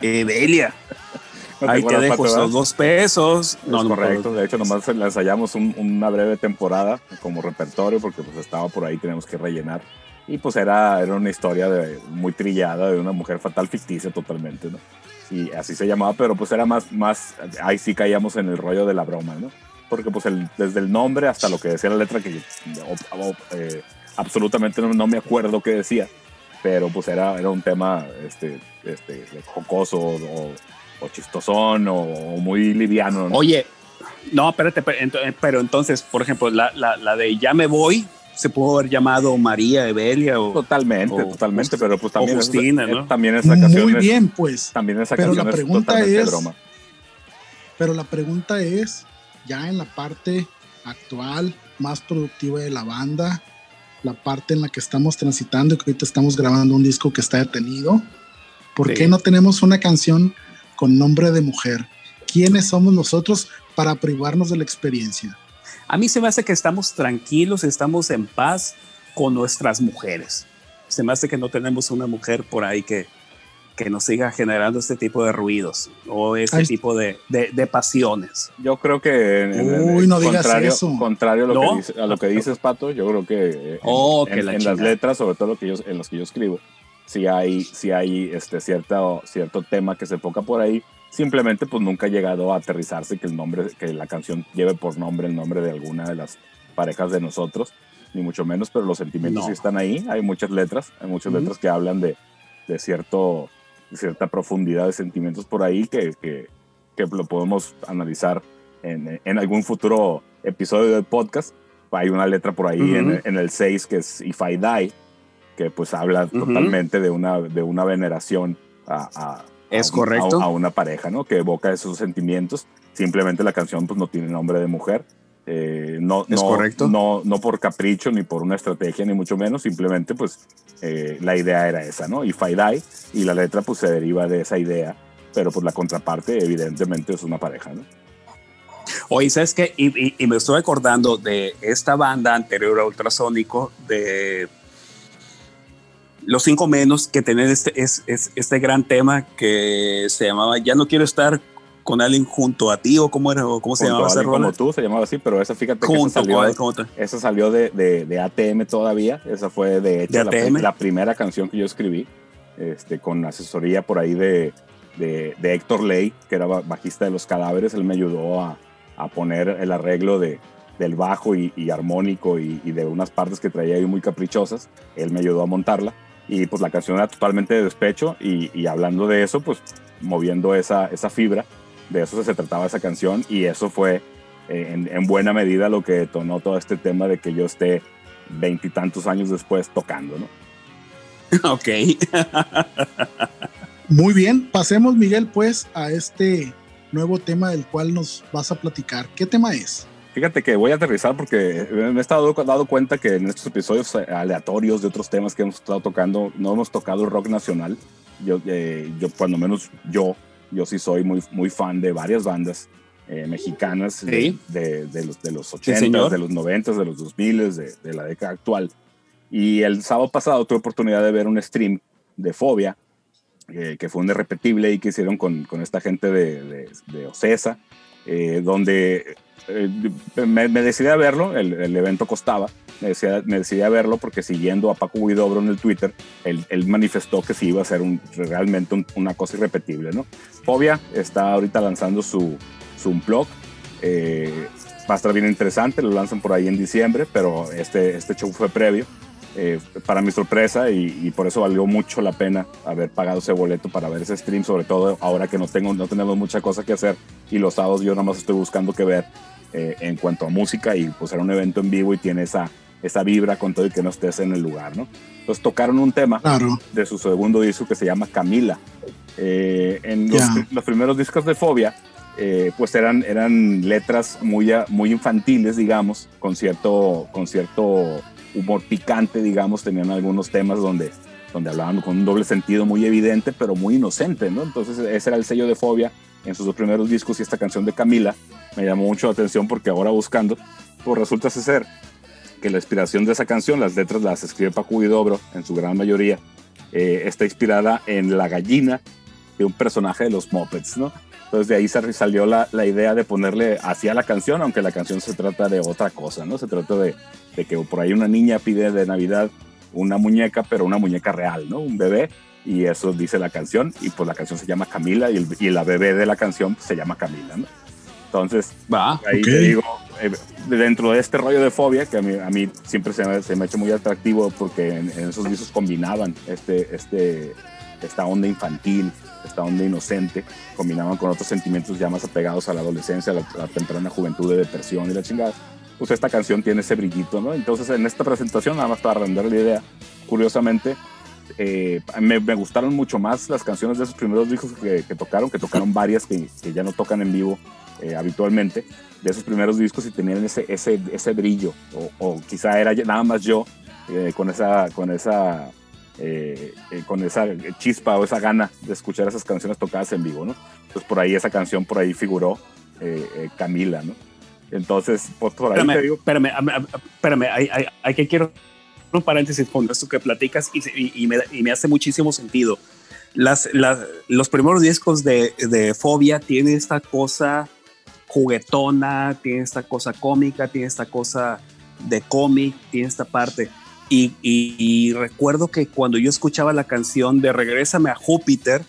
Evelia. [LAUGHS] ¿No Ahí te dejo esos dos pesos. No, no, correcto. De hecho, nomás la ensayamos un- una breve temporada como repertorio porque pues estaba por ahí, teníamos que rellenar. Y pues era, era una historia de, muy trillada de una mujer fatal ficticia totalmente, ¿no? Y así se llamaba, pero pues era más, más, ahí sí caíamos en el rollo de la broma, ¿no? Porque pues el, desde el nombre hasta lo que decía la letra, que o- o- eh, absolutamente no, no me acuerdo qué decía, pero pues era, era un tema este, este, jocoso o, o chistosón o, o muy liviano, ¿no? Oye, no, espérate, pero, ento- pero entonces, por ejemplo, la, la, la de Ya me voy, se pudo haber llamado María Evelia o. Totalmente, O totalmente, pero pues también, Justina, es, ¿no? también esa canción Muy es- bien, pues. también esa Pero la canción es pregunta totalmente es- broma. Pero la pregunta es, ya en la parte actual, más productiva de la banda, la parte en la que estamos transitando y que ahorita estamos grabando un disco que está detenido, ¿por Sí. qué no tenemos una canción con nombre de mujer? ¿Quiénes somos nosotros para privarnos de la experiencia? A mí se me hace que estamos tranquilos, estamos en paz con nuestras mujeres. Se me hace que no tenemos una mujer por ahí que, que nos siga generando este tipo de ruidos o este Ay. tipo de, de, de pasiones. Yo creo que en- en- en- Uy, no digas contrario, eso. contrario a lo, ¿No? que, dice- a lo que dices, Pato, yo creo que en, Oh, en- que la en las letras, sobre todo lo que yo, en los que yo escribo, si hay, si hay este cierto, cierto tema que se enfoca por ahí, simplemente pues nunca ha llegado a aterrizarse que el nombre, que la canción lleve por nombre el nombre de alguna de las parejas de nosotros, ni mucho menos, pero los sentimientos No. sí están ahí, hay muchas letras, hay muchas letras que hablan de, de cierto, cierta profundidad de sentimientos por ahí que, que, que lo podemos analizar en, en algún futuro episodio del podcast. Hay una letra por ahí Ujú. en, en el 6 que es If I Die, que pues habla Ujú. totalmente de una, de una veneración a, a- Es a correcto. a, a una pareja, ¿no? Que evoca esos sentimientos. Simplemente la canción pues no tiene nombre de mujer. Eh, no, Es no, correcto. No, no por capricho ni por una estrategia ni mucho menos, simplemente pues eh, la idea era esa, ¿no? If I Die y la letra pues se deriva de esa idea, pero pues la contraparte evidentemente es una pareja, ¿no? Oye, ¿sabes qué? Y, y- y me estoy acordando de esta banda anterior a Ultrasónico, de los cinco menos que tener este, es, es, este gran tema que se llamaba Ya no quiero estar con alguien junto a ti o cómo era o cómo se llamaba rola? Como tú se llamaba así, pero esa fíjate que esa salió, esa salió de, de, de, ATM todavía, esa fue de hecho la, la, primera canción que yo escribí, este, con asesoría por ahí de, de, Héctor Ley, que era bajista de Los Cadáveres, él me ayudó a, a poner el arreglo de, del bajo y, armónico y, y, de unas partes que traía ahí muy caprichosas, él me ayudó a montarla y pues la canción era totalmente de despecho y, y hablando de eso, pues moviendo esa, esa fibra de eso se trataba esa canción y eso fue eh, en, buena medida lo que detonó todo este tema de que yo esté veintitantos años después tocando, ¿no? [LAUGHS] Ok. Muy bien, pasemos Miguel pues a este nuevo tema del cual nos vas a platicar. ¿Qué tema es? Fíjate que voy a aterrizar porque me he estado dado cuenta que en estos episodios aleatorios de otros temas que hemos estado tocando, no hemos tocado el rock nacional. Yo, eh, yo cuando menos yo yo sí soy muy, muy fan de varias bandas eh, mexicanas de, de, los, de los 80, de los 90, de los 2000, de, de la década actual. Y el sábado pasado tuve oportunidad de ver un stream de Fobia, eh, que fue un irrepetible y que hicieron con, con esta gente de, de Ocesa, eh, donde me, decidí a verlo, el, evento costaba, me decidí, a verlo porque siguiendo a Paco Guidobro en el Twitter, él, manifestó que sí iba a ser realmente una cosa irrepetible, ¿no? Fobia está ahorita lanzando su, su blog, eh, va a estar bien interesante, lo lanzan por ahí en diciembre, pero este, este show fue previo. Eh, para mi sorpresa y, por eso valió mucho la pena haber pagado ese boleto para ver ese stream, sobre todo ahora que no, tengo, no tenemos mucha cosa que hacer y los sábados yo nada más estoy buscando qué ver eh, en cuanto a música y pues era un evento en vivo y tiene esa, esa vibra con todo y que no estés en el lugar, ¿no? Entonces tocaron un tema de su segundo disco que se llama Camila. Eh, en los, primeros discos de Fobia, eh, pues eran, eran letras muy, muy infantiles, digamos, con cierto, con cierto humor picante, digamos, tenían algunos temas donde, donde hablaban con un doble sentido muy evidente, pero muy inocente, ¿no? Entonces ese era el sello de Fobia en sus dos primeros discos y esta canción de Camila me llamó mucho la atención porque ahora buscando, pues resulta ser que la inspiración de esa canción, las letras las escribe Paco Dobro en su gran mayoría, eh, está inspirada en la gallina de un personaje de los Muppets, ¿no? Entonces de ahí salió la, la idea de ponerle así a la canción, aunque la canción se trata de otra cosa, ¿no? Se trata de, de que por ahí una niña pide de Navidad una muñeca, pero una muñeca real, ¿no? Un bebé, y eso dice la canción, y pues la canción se llama Camila, y, el, y la bebé de la canción se llama Camila, ¿no? Entonces, Va, ahí te digo, eh, dentro de este rollo de fobia, que a mí, a mí siempre se me, se me, ha hecho muy atractivo porque en, esos discos combinaban este, este, esta onda infantil, esta onda inocente, combinaban con otros sentimientos ya más apegados a la adolescencia, a la, temprana juventud de depresión y la chingada. Pues esta canción tiene ese brillito, ¿no? Entonces en esta presentación, nada más para render la idea, curiosamente, eh, me, me, gustaron mucho más las canciones de esos primeros discos que, que tocaron, que tocaron varias que, que, ya no tocan en vivo eh, habitualmente, de esos primeros discos y tenían ese, ese, ese brillo, o, o, quizá era nada más yo eh, con esa, con esa, con esa chispa o esa gana de escuchar esas canciones tocadas en vivo, ¿no? Entonces por ahí esa canción por ahí figuró Camila, ¿no? Entonces, pues, por ahí espérame, te digo. Espérame, espérame, hay, hay, hay que quiero un paréntesis con esto que platicas y, y, me, y me, hace muchísimo sentido. Las, las, los primeros discos de, de, Fobia tienen esta cosa juguetona, tiene esta cosa cómica, tiene esta cosa de cómic, tiene esta parte. Y, y, recuerdo que cuando yo escuchaba la canción de Regrésame a Júpiter,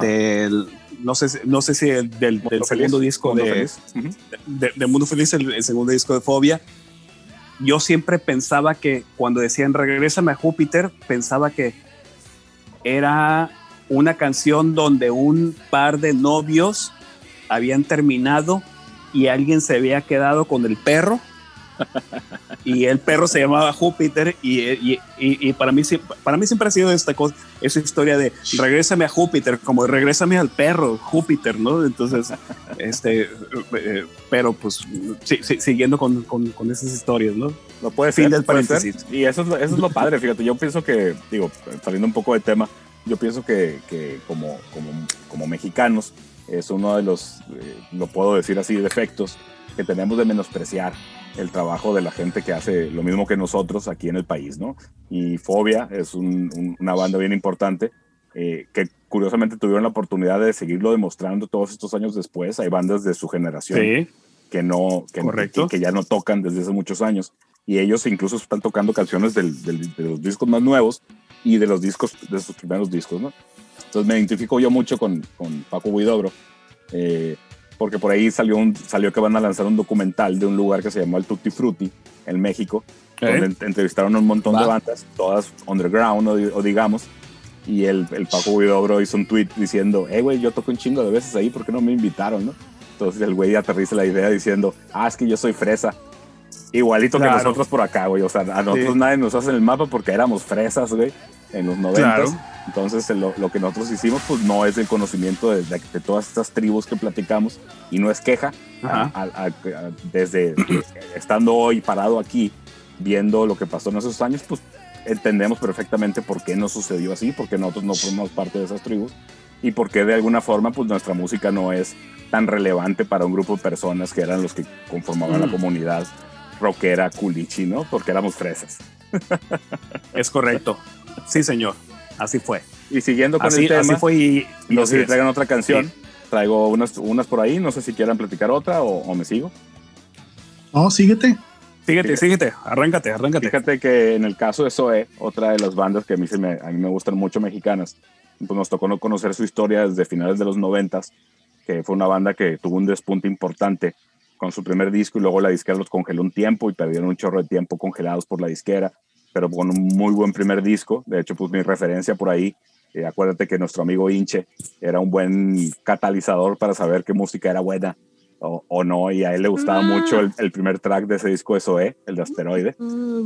del, no sé, no sé si del, del, segundo disco de, de, de, Mundo Feliz, el, el, segundo disco de Fobia, yo siempre pensaba que cuando decían regrésame a Júpiter, pensaba que era una canción donde un par de novios habían terminado y alguien se había quedado con el perro y el perro se llamaba Júpiter y, y, y, para, mí, para mí siempre ha sido esta cosa, esa historia de regrésame a Júpiter, como regrésame al perro, Júpiter, ¿no? Entonces, este, eh, pero pues sí, sí, siguiendo con, con, con, esas historias, ¿no? No puede fin ser, del paréntesis. Y eso es, eso es lo padre, fíjate, yo pienso que, digo, saliendo un poco de tema, yo pienso que, que como, como, como mexicanos, es uno de los, eh, lo puedo decir así, defectos que tenemos de menospreciar el trabajo de la gente que hace lo mismo que nosotros aquí en el país, ¿no? Y Fobia es una banda bien importante eh, que curiosamente tuvieron la oportunidad de seguirlo demostrando todos estos años después. Hay bandas de su generación que no, que, que, ya no tocan desde hace muchos años y ellos incluso están tocando canciones de los discos más nuevos y de los discos, de sus primeros discos, ¿no? Entonces me identifico yo mucho con, con Paco Guidobro, eh, porque por ahí salió, un, salió que van a lanzar un documental de un lugar que se llamó el Tutti Frutti, en México, donde entrevistaron a un montón de bandas, todas underground o, digamos, y el, el Paco Guidobro hizo un tweet diciendo, eh, güey, yo toco un chingo de veces ahí, ¿por qué no me invitaron, no? Entonces el güey aterriza la idea diciendo, ah, es que yo soy fresa. Igualito que nosotros por acá, güey. O sea, a nosotros nadie nos hace el mapa porque éramos fresas, güey, en los 90. Entonces, lo, lo, que nosotros hicimos, pues no es el conocimiento de, de, todas estas tribus que platicamos y no es queja. desde estando hoy parado aquí, viendo lo que pasó en esos años, pues entendemos perfectamente por qué no sucedió así, porque nosotros no formamos parte de esas tribus y por qué de alguna forma, pues nuestra música no es tan relevante para un grupo de personas que eran los que conformaban la mm. comunidad rockera culichi, ¿no? Porque éramos fresas. Es correcto. Sí, señor. Así fue. Y siguiendo con el tema, así fue y, no sé si traigan otra canción. Traigo unas, unas por ahí, no sé si quieran platicar otra o, me sigo. No, síguete. Síguete, síguete, arráncate, arráncate. Fíjate que en el caso de Zoe, otra de las bandas que a mí, se me, a mí me gustan mucho mexicanas, pues nos tocó conocer su historia desde finales de los noventas, que fue una banda que tuvo un despunte importante con su primer disco y luego la disquera los congeló un tiempo y perdieron un chorro de tiempo congelados por la disquera, pero con un muy buen primer disco. De hecho, pues mi referencia por ahí, eh, acuérdate que nuestro amigo Inche era un buen catalizador para saber qué música era buena o, no, y a él le gustaba mm. mucho el, primer track de ese disco de Zoe, el de Asteroide.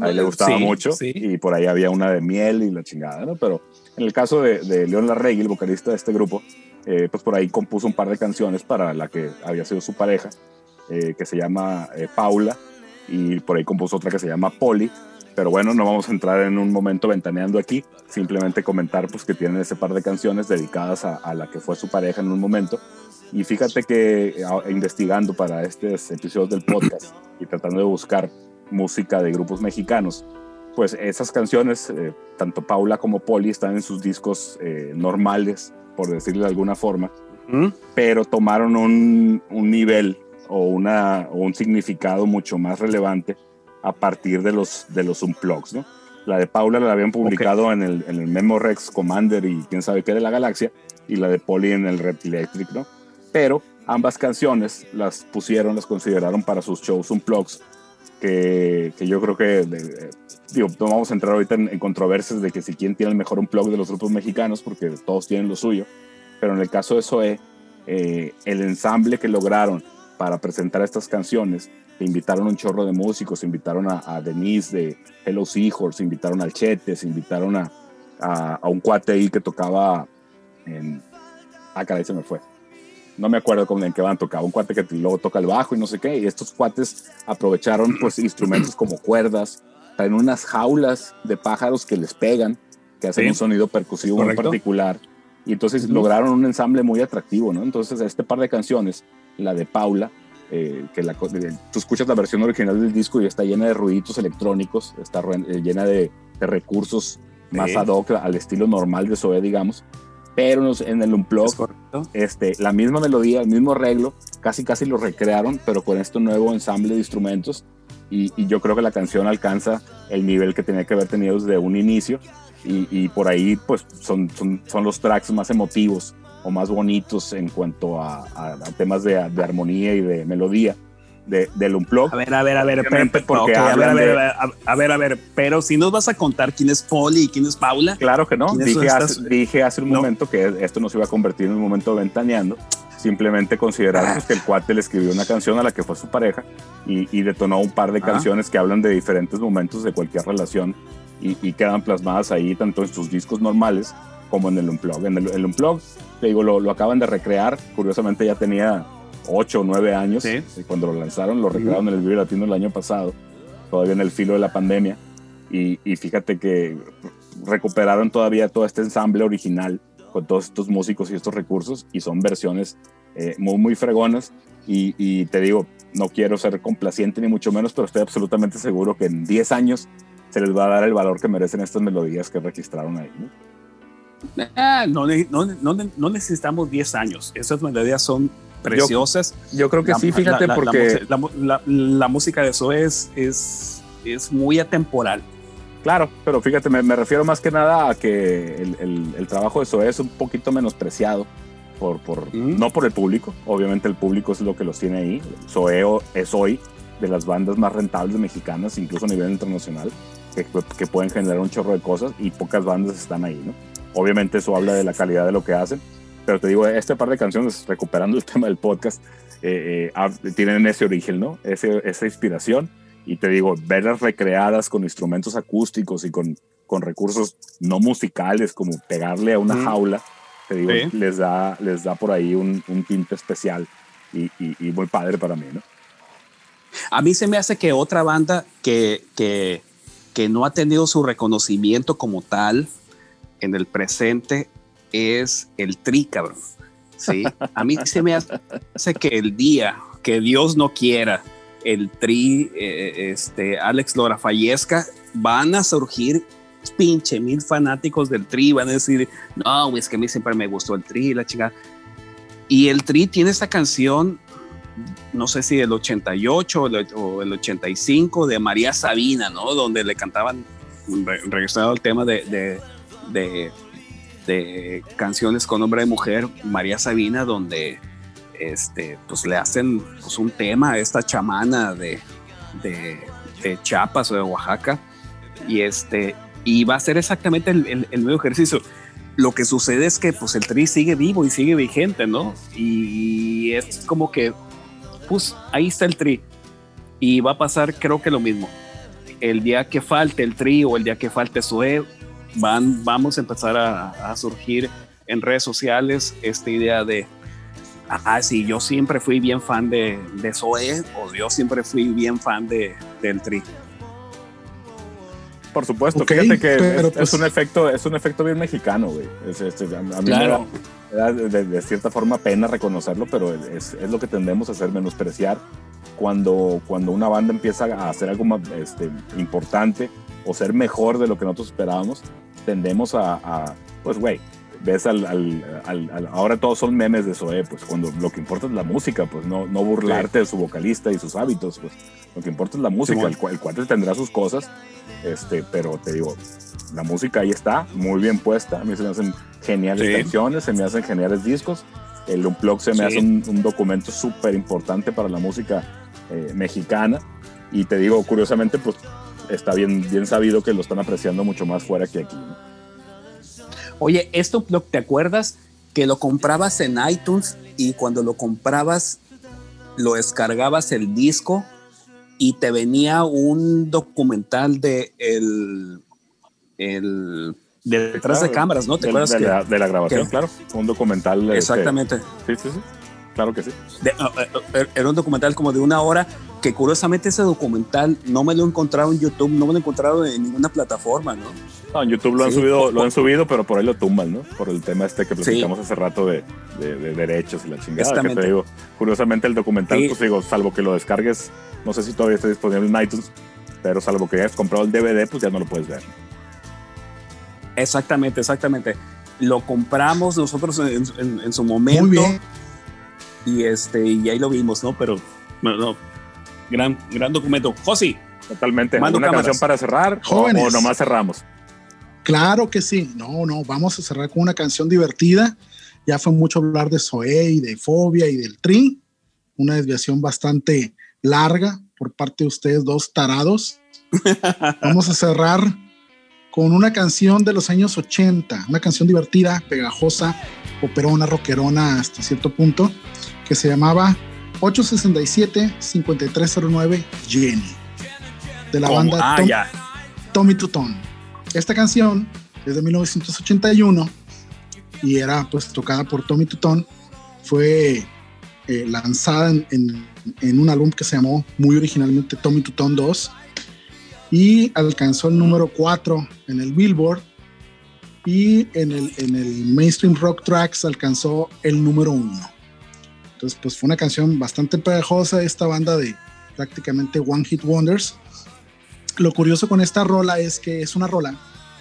A él le gustaba mucho y por ahí había una de miel y la chingada, ¿no? Pero en el caso de, de León Larregui, el vocalista de este grupo, eh, pues por ahí compuso un par de canciones para la que había sido su pareja eh, que se llama eh, Paula, y por ahí compuso otra que se llama Poli. Pero bueno, no vamos a entrar en un momento ventaneando aquí, simplemente comentar pues que tienen ese par de canciones dedicadas a, la que fue su pareja en un momento. Y fíjate que investigando para estos episodios del podcast y tratando de buscar música de grupos mexicanos, pues esas canciones, eh, tanto Paula como Poli, están en sus discos normales, por decirlo de alguna forma, pero tomaron un, un nivel o, una, un significado mucho más relevante a partir de los, de los unplugs, ¿no? La de Paula la habían publicado en, el, en el Memorex Commander y quién sabe qué de la galaxia, y la de Polly en el Reptilectric, ¿no? Pero ambas canciones las pusieron, las consideraron para sus shows unplugs, que, que yo creo que, digo, no vamos a entrar ahorita en, controversias de que si quién tiene el mejor unplug de los grupos mexicanos, porque todos tienen lo suyo, pero en el caso de Zoe, eh, el ensamble que lograron para presentar estas canciones. Invitaron un chorro de músicos, invitaron a, Denise de Hello Seahorse, invitaron al Chete, se invitaron a, a, un cuate ahí que tocaba en... Ah, caray, se me fue. No me acuerdo con en qué van tocaba, un cuate que luego toca el bajo y no sé qué, y estos cuates aprovecharon pues instrumentos como cuerdas, traen unas jaulas de pájaros que les pegan, que hacen un sonido percusivo en particular, y entonces lograron un ensamble muy atractivo, ¿no? Entonces este par de canciones la de Paula, eh, que la, tú escuchas la versión original del disco y está llena de ruiditos electrónicos, está eh, llena de, recursos más ad hoc al estilo normal de Zoe, digamos. Pero en el Unplug, este, la misma melodía, el mismo arreglo, casi casi lo recrearon, pero con este nuevo ensamble de instrumentos. Y, yo creo que la canción alcanza el nivel que tenía que haber tenido desde un inicio. Y, por ahí, pues, son, son, son los tracks más emotivos o más bonitos en cuanto a, temas de, armonía y de melodía de, del Unplug. A ver, a ver, a ver, porque a, ver, a, ver, a, ver, a ver, pero si nos vas a contar quién es Poli y quién es Paula. Claro que no, dije hace, dije hace, un momento que esto no se iba a convertir en un momento ventaneando, simplemente consideramos que el cuate le escribió una canción a la que fue su pareja y, detonó un par de canciones que hablan de diferentes momentos de cualquier relación y, y, quedan plasmadas ahí tanto en sus discos normales como en el Unplug. En el, el Unplug te digo, lo, lo, acaban de recrear. Curiosamente ya tenía 8 o 9 años y cuando lo lanzaron. Lo recrearon en el Vive Latino el año pasado, todavía en el filo de la pandemia. Y, y, fíjate que recuperaron todavía todo este ensamble original con todos estos músicos y estos recursos y son versiones eh, muy, muy fregonas. Y, y, te digo, no quiero ser complaciente ni mucho menos, pero estoy absolutamente seguro que en 10 años se les va a dar el valor que merecen estas melodías que registraron ahí. ¿no? Ah, no, no, no, no, necesitamos 10 años. Esas melodías son preciosas. Yo, yo creo que la, sí, fíjate, la, porque... La, la, música de eso es, es, es muy atemporal. Claro, pero fíjate, me, me, refiero más que nada a que el, el, el trabajo de Zoé es un poquito menospreciado. Por, por, mm. No por el público, obviamente el público es lo que los tiene ahí. Zoé es hoy de las bandas más rentables mexicanas, incluso a nivel internacional, que, que, pueden generar un chorro de cosas y pocas bandas están ahí, ¿no? Obviamente eso habla de la calidad de lo que hacen, pero te digo, este par de canciones, recuperando el [LAUGHS] tema del podcast, eh, eh, tienen ese origen, ¿no? Ese, esa inspiración y te digo, verlas recreadas con instrumentos acústicos y con, con recursos no musicales, como pegarle a una mm. jaula, te digo, sí. les, da, les da por ahí un, un tinte especial y, y, y, muy padre para mí, ¿no? A mí se me hace que otra banda que, que, que no ha tenido su reconocimiento como tal en el presente es el Tri, cabrón. Sí, a mí se me hace que el día que Dios no quiera, el Tri, eh, este, Alex Lora fallezca, van a surgir pinche mil fanáticos del Tri, van a decir, no, es que a mí siempre me gustó el Tri, la chica. Y el Tri tiene esta canción, no sé si del 88 o el 85, de María Sabina, ¿no? Donde le cantaban, regresando al tema de, de, de, de canciones con nombre de mujer, María Sabina, donde este, pues le hacen pues, un tema a esta chamana de, de, de, Chiapas o de Oaxaca y este y va a ser exactamente el, el, el, nuevo ejercicio. Lo que sucede es que pues el tri sigue vivo y sigue vigente, ¿no? Y es como que pues ahí está el tri y va a pasar creo que lo mismo. El día que falte el tri o el día que falte Sue, van, vamos a empezar a, a surgir en redes sociales esta idea de ah, sí, yo siempre fui bien fan de, de Zoe o yo siempre fui bien fan de, del Tri. Por supuesto, okay, fíjate que es, pues, es, un efecto, es un efecto bien mexicano, güey. Es, es, a mí claro. me da, de, de, cierta forma pena reconocerlo, pero es, lo que tendemos a hacer, menospreciar cuando, cuando una banda empieza a hacer algo más este, importante o ser mejor de lo que nosotros esperábamos, tendemos a, a pues, güey, ves al, al, al, al, ahora todos son memes de Zoé, pues cuando lo que importa es la música, pues no, no burlarte sí. de su vocalista y sus hábitos, pues lo que importa es la música, sí, bueno. el, cuate tendrá sus cosas, este, pero te digo, la música ahí está, muy bien puesta, a mí se me hacen geniales sí. canciones, se me hacen geniales discos, el Unplug se me hace un, un documento súper importante para la música eh, mexicana, y te digo, curiosamente, pues está bien, bien sabido que lo están apreciando mucho más fuera que aquí, ¿no? Oye, esto ¿te acuerdas que lo comprabas en iTunes y cuando lo comprabas lo descargabas el disco y te venía un documental de el, el de detrás claro, de cámaras, ¿no? ¿Te de, acuerdas? De, que, la, de la grabación, que, claro. Un documental. Exactamente. Este, sí, sí, sí. Claro que sí. De, uh, era un documental como de una hora que curiosamente ese documental no me lo he encontrado en YouTube, no me lo he encontrado en ninguna plataforma, ¿no? No, en YouTube lo han subido, lo han subido, pero por ahí lo tumban, ¿no? Por el tema este que platicamos sí. hace rato de, de, de, derechos y la chingada. Que te digo, curiosamente el documental, sí. pues digo, salvo que lo descargues, no sé si todavía está disponible en iTunes, pero salvo que hayas comprado el DVD, pues ya no lo puedes ver. Exactamente, exactamente. Lo compramos nosotros en, en, en su momento. Muy bien. Y este, y ahí lo vimos, ¿no? Pero no, no. Gran, gran documento. Josi. Totalmente. ¿Alguna canción para cerrar? Jóvenes. O, o nomás cerramos? Claro que sí. No, no, vamos a cerrar con una canción divertida. Ya fue mucho hablar de Zoé y de Fobia y del Tri. Una desviación bastante larga por parte de ustedes dos tarados. [LAUGHS] vamos a cerrar con una canción de los años 80, una canción divertida, pegajosa, operona, rockerona hasta cierto punto, que se llamaba 867-5309 Jenny, de la ¿Cómo? banda ah, Tom, ya. Tommy Tutón. Esta canción es de 1981 y era pues tocada por Tommy Tutón. Fue eh, lanzada en, en, en, un álbum que se llamó muy originalmente Tommy Tutón 2 y alcanzó el número 4 en el Billboard y en el, en el Mainstream Rock Tracks alcanzó el número 1. Entonces, pues fue una canción bastante pegajosa esta banda de prácticamente One Hit Wonders. Lo curioso con esta rola es que es una rola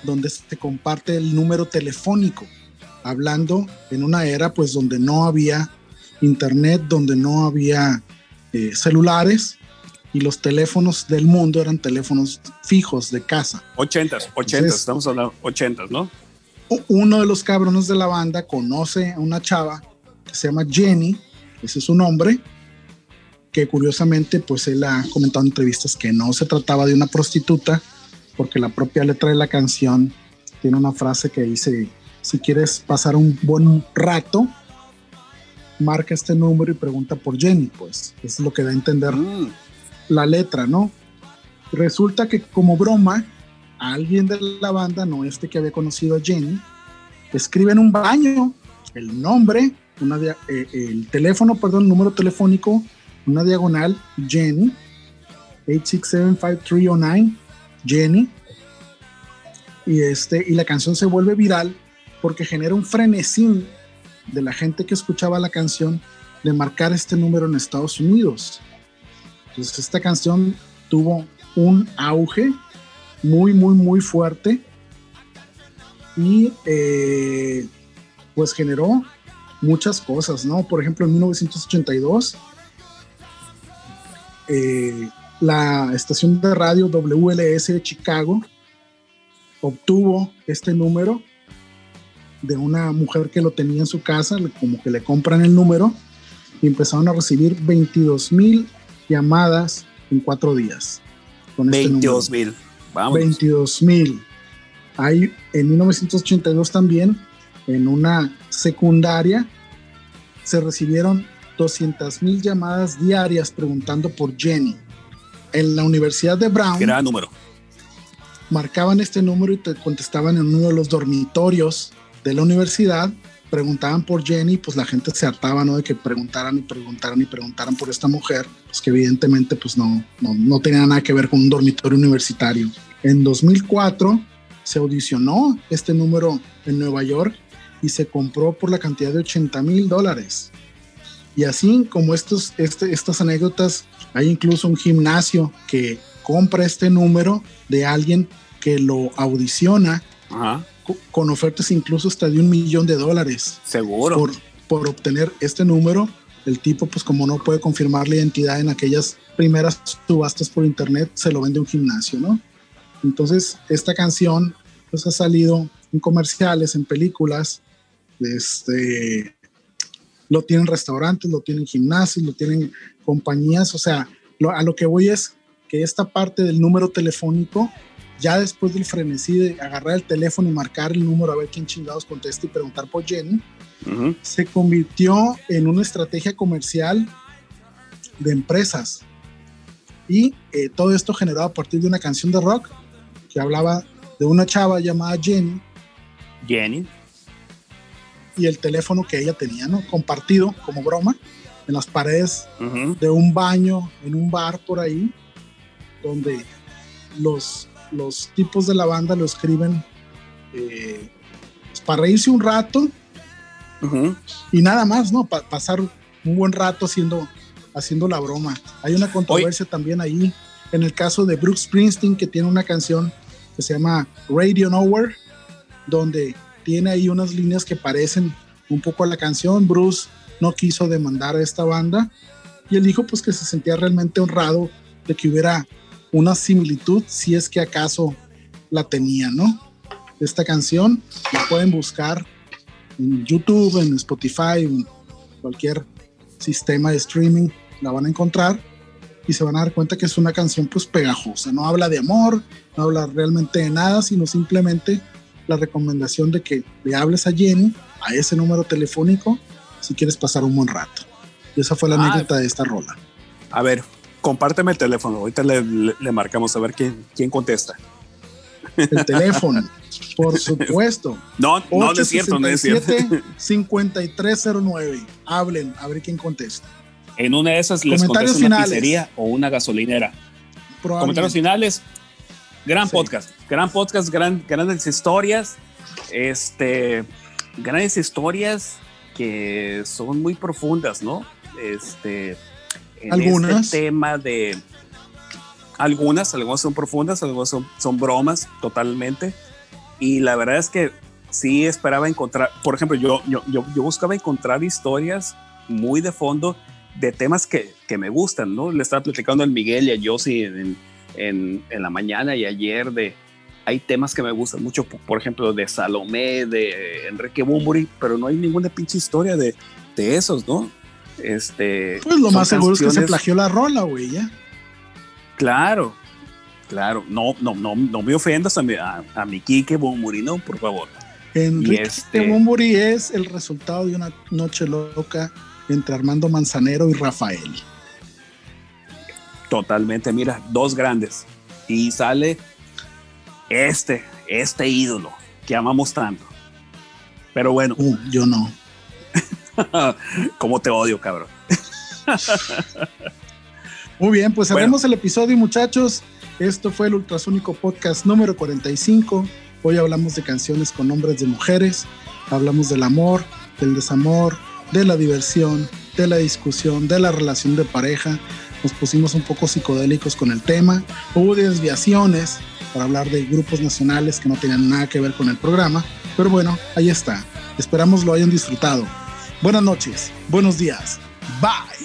donde se comparte el número telefónico, hablando en una era pues donde no había internet, donde no había eh, celulares y los teléfonos del mundo eran teléfonos fijos de casa. 80, 80, estamos hablando 80, ¿no? Uno de los cabrones de la banda conoce a una chava que se llama Jenny, ese es su nombre, que curiosamente pues él ha comentado en entrevistas que no se trataba de una prostituta, porque la propia letra de la canción tiene una frase que dice, si quieres pasar un buen rato, marca este número y pregunta por Jenny, pues es lo que da a entender mm. la letra, ¿no? Resulta que como broma, alguien de la banda, no este que había conocido a Jenny, escribe en un baño el nombre, eh, el teléfono, perdón, número telefónico, una diagonal, Jenny, 8675309, Jenny, y, este, y la canción se vuelve viral porque genera un frenesí de la gente que escuchaba la canción de marcar este número en Estados Unidos. Entonces esta canción tuvo un auge muy, muy, muy fuerte y eh, pues generó muchas cosas, ¿no? Por ejemplo, en 1982, eh, la estación de radio WLS de Chicago obtuvo este número de una mujer que lo tenía en su casa, como que le compran el número y empezaron a recibir 22 mil llamadas en cuatro días. Con 22 este mil. 22 mil. Hay en 1982 también, en una secundaria, se recibieron 200 mil llamadas diarias preguntando por Jenny. En la Universidad de Brown. Gran número. Marcaban este número y te contestaban en uno de los dormitorios de la universidad, preguntaban por Jenny, pues la gente se hartaba, ¿no? De que preguntaran y preguntaran y preguntaran por esta mujer, pues que evidentemente pues no, no, no tenía nada que ver con un dormitorio universitario. En 2004 se audicionó este número en Nueva York y se compró por la cantidad de 80 mil dólares. Y así como estos, este, estas anécdotas, hay incluso un gimnasio que compra este número de alguien que lo audiciona Ajá con ofertas incluso hasta de un millón de dólares. Seguro. Por, por obtener este número. El tipo, pues como no puede confirmar la identidad en aquellas primeras subastas por internet, se lo vende un gimnasio, ¿no? Entonces, esta canción, pues ha salido en comerciales, en películas, este, lo tienen restaurantes, lo tienen gimnasios, lo tienen compañías, o sea, a lo que voy es que esta parte del número telefónico ya después del frenesí de agarrar el teléfono y marcar el número a ver quién chingados contesta y preguntar por Jenny, se convirtió en una estrategia comercial de empresas. Y eh, todo esto generado a partir de una canción de rock que hablaba de una chava llamada Jenny. Jenny. Y el teléfono que ella tenía, ¿no? Compartido como broma en las paredes de un baño, en un bar por ahí, donde los los tipos de la banda lo escriben eh, pues, para reírse un rato y nada más, ¿no? Para pasar un buen rato haciendo, haciendo la broma. Hay una controversia también ahí en el caso de Brooks Springsteen, que tiene una canción que se llama Radio Nowhere, donde tiene ahí unas líneas que parecen un poco a la canción. Bruce no quiso demandar a esta banda y él dijo pues que se sentía realmente honrado de que hubiera una similitud, si es que acaso la tenía, ¿no? Esta canción la pueden buscar en YouTube, en Spotify, en cualquier sistema de streaming, la van a encontrar y se van a dar cuenta que es una canción pues pegajosa, no habla de amor, no habla realmente de nada, sino simplemente la recomendación de que le hables a Jenny, a ese número telefónico, si quieres pasar un buen rato. Y esa fue la ah. anécdota de esta rola. A ver, compárteme el teléfono. Ahorita le, marcamos a ver quién, quién contesta. El teléfono, por [LAUGHS] supuesto. No, no, es cierto, no es cierto. 5309. Hablen, a ver quién contesta. En una de esas les contesta una pizzería o una gasolinera. Comentarios finales. Gran podcast, gran podcast, gran, grandes historias. Este, grandes historias que son muy profundas, ¿no? este, en ¿Algunas? este tema de algunas, algunas son profundas, algunas son, son bromas totalmente. Y la verdad es que sí esperaba encontrar, por ejemplo, yo, yo, yo, yo buscaba encontrar historias muy de fondo de temas que, que me gustan, ¿no? Le estaba platicando al Miguel y a Josie en, en, en la mañana y ayer de, hay temas que me gustan mucho, por, ejemplo, de Salomé, de Enrique Bumburi, pero no hay ninguna pinche historia de, de esos, ¿no? Este, Pues lo más seguro es que se plagió la rola, güey, ya. Claro, claro. No, no, no, no me ofendas a mi, a, a mi Quique Bumburi, no, por favor. Enrique este- Bunbury es el resultado de una noche loca entre Armando Manzanero y Rafael. Totalmente, mira, dos grandes. Y sale este, este ídolo que amamos tanto. Pero bueno, Uh, yo no. [LAUGHS] cómo te odio, cabrón. [LAUGHS] Muy bien, pues Bueno. cerremos el episodio, muchachos. Esto fue el Ultrasónico Podcast número 45. Hoy hablamos de canciones con nombres de mujeres. Hablamos del amor, del desamor, de la diversión, de la discusión, de la relación de pareja. Nos pusimos un poco psicodélicos con el tema. Hubo desviaciones para hablar de grupos nacionales que no tenían nada que ver con el programa. Pero bueno, ahí está. Esperamos lo hayan disfrutado. Buenas noches, buenos días. Bye.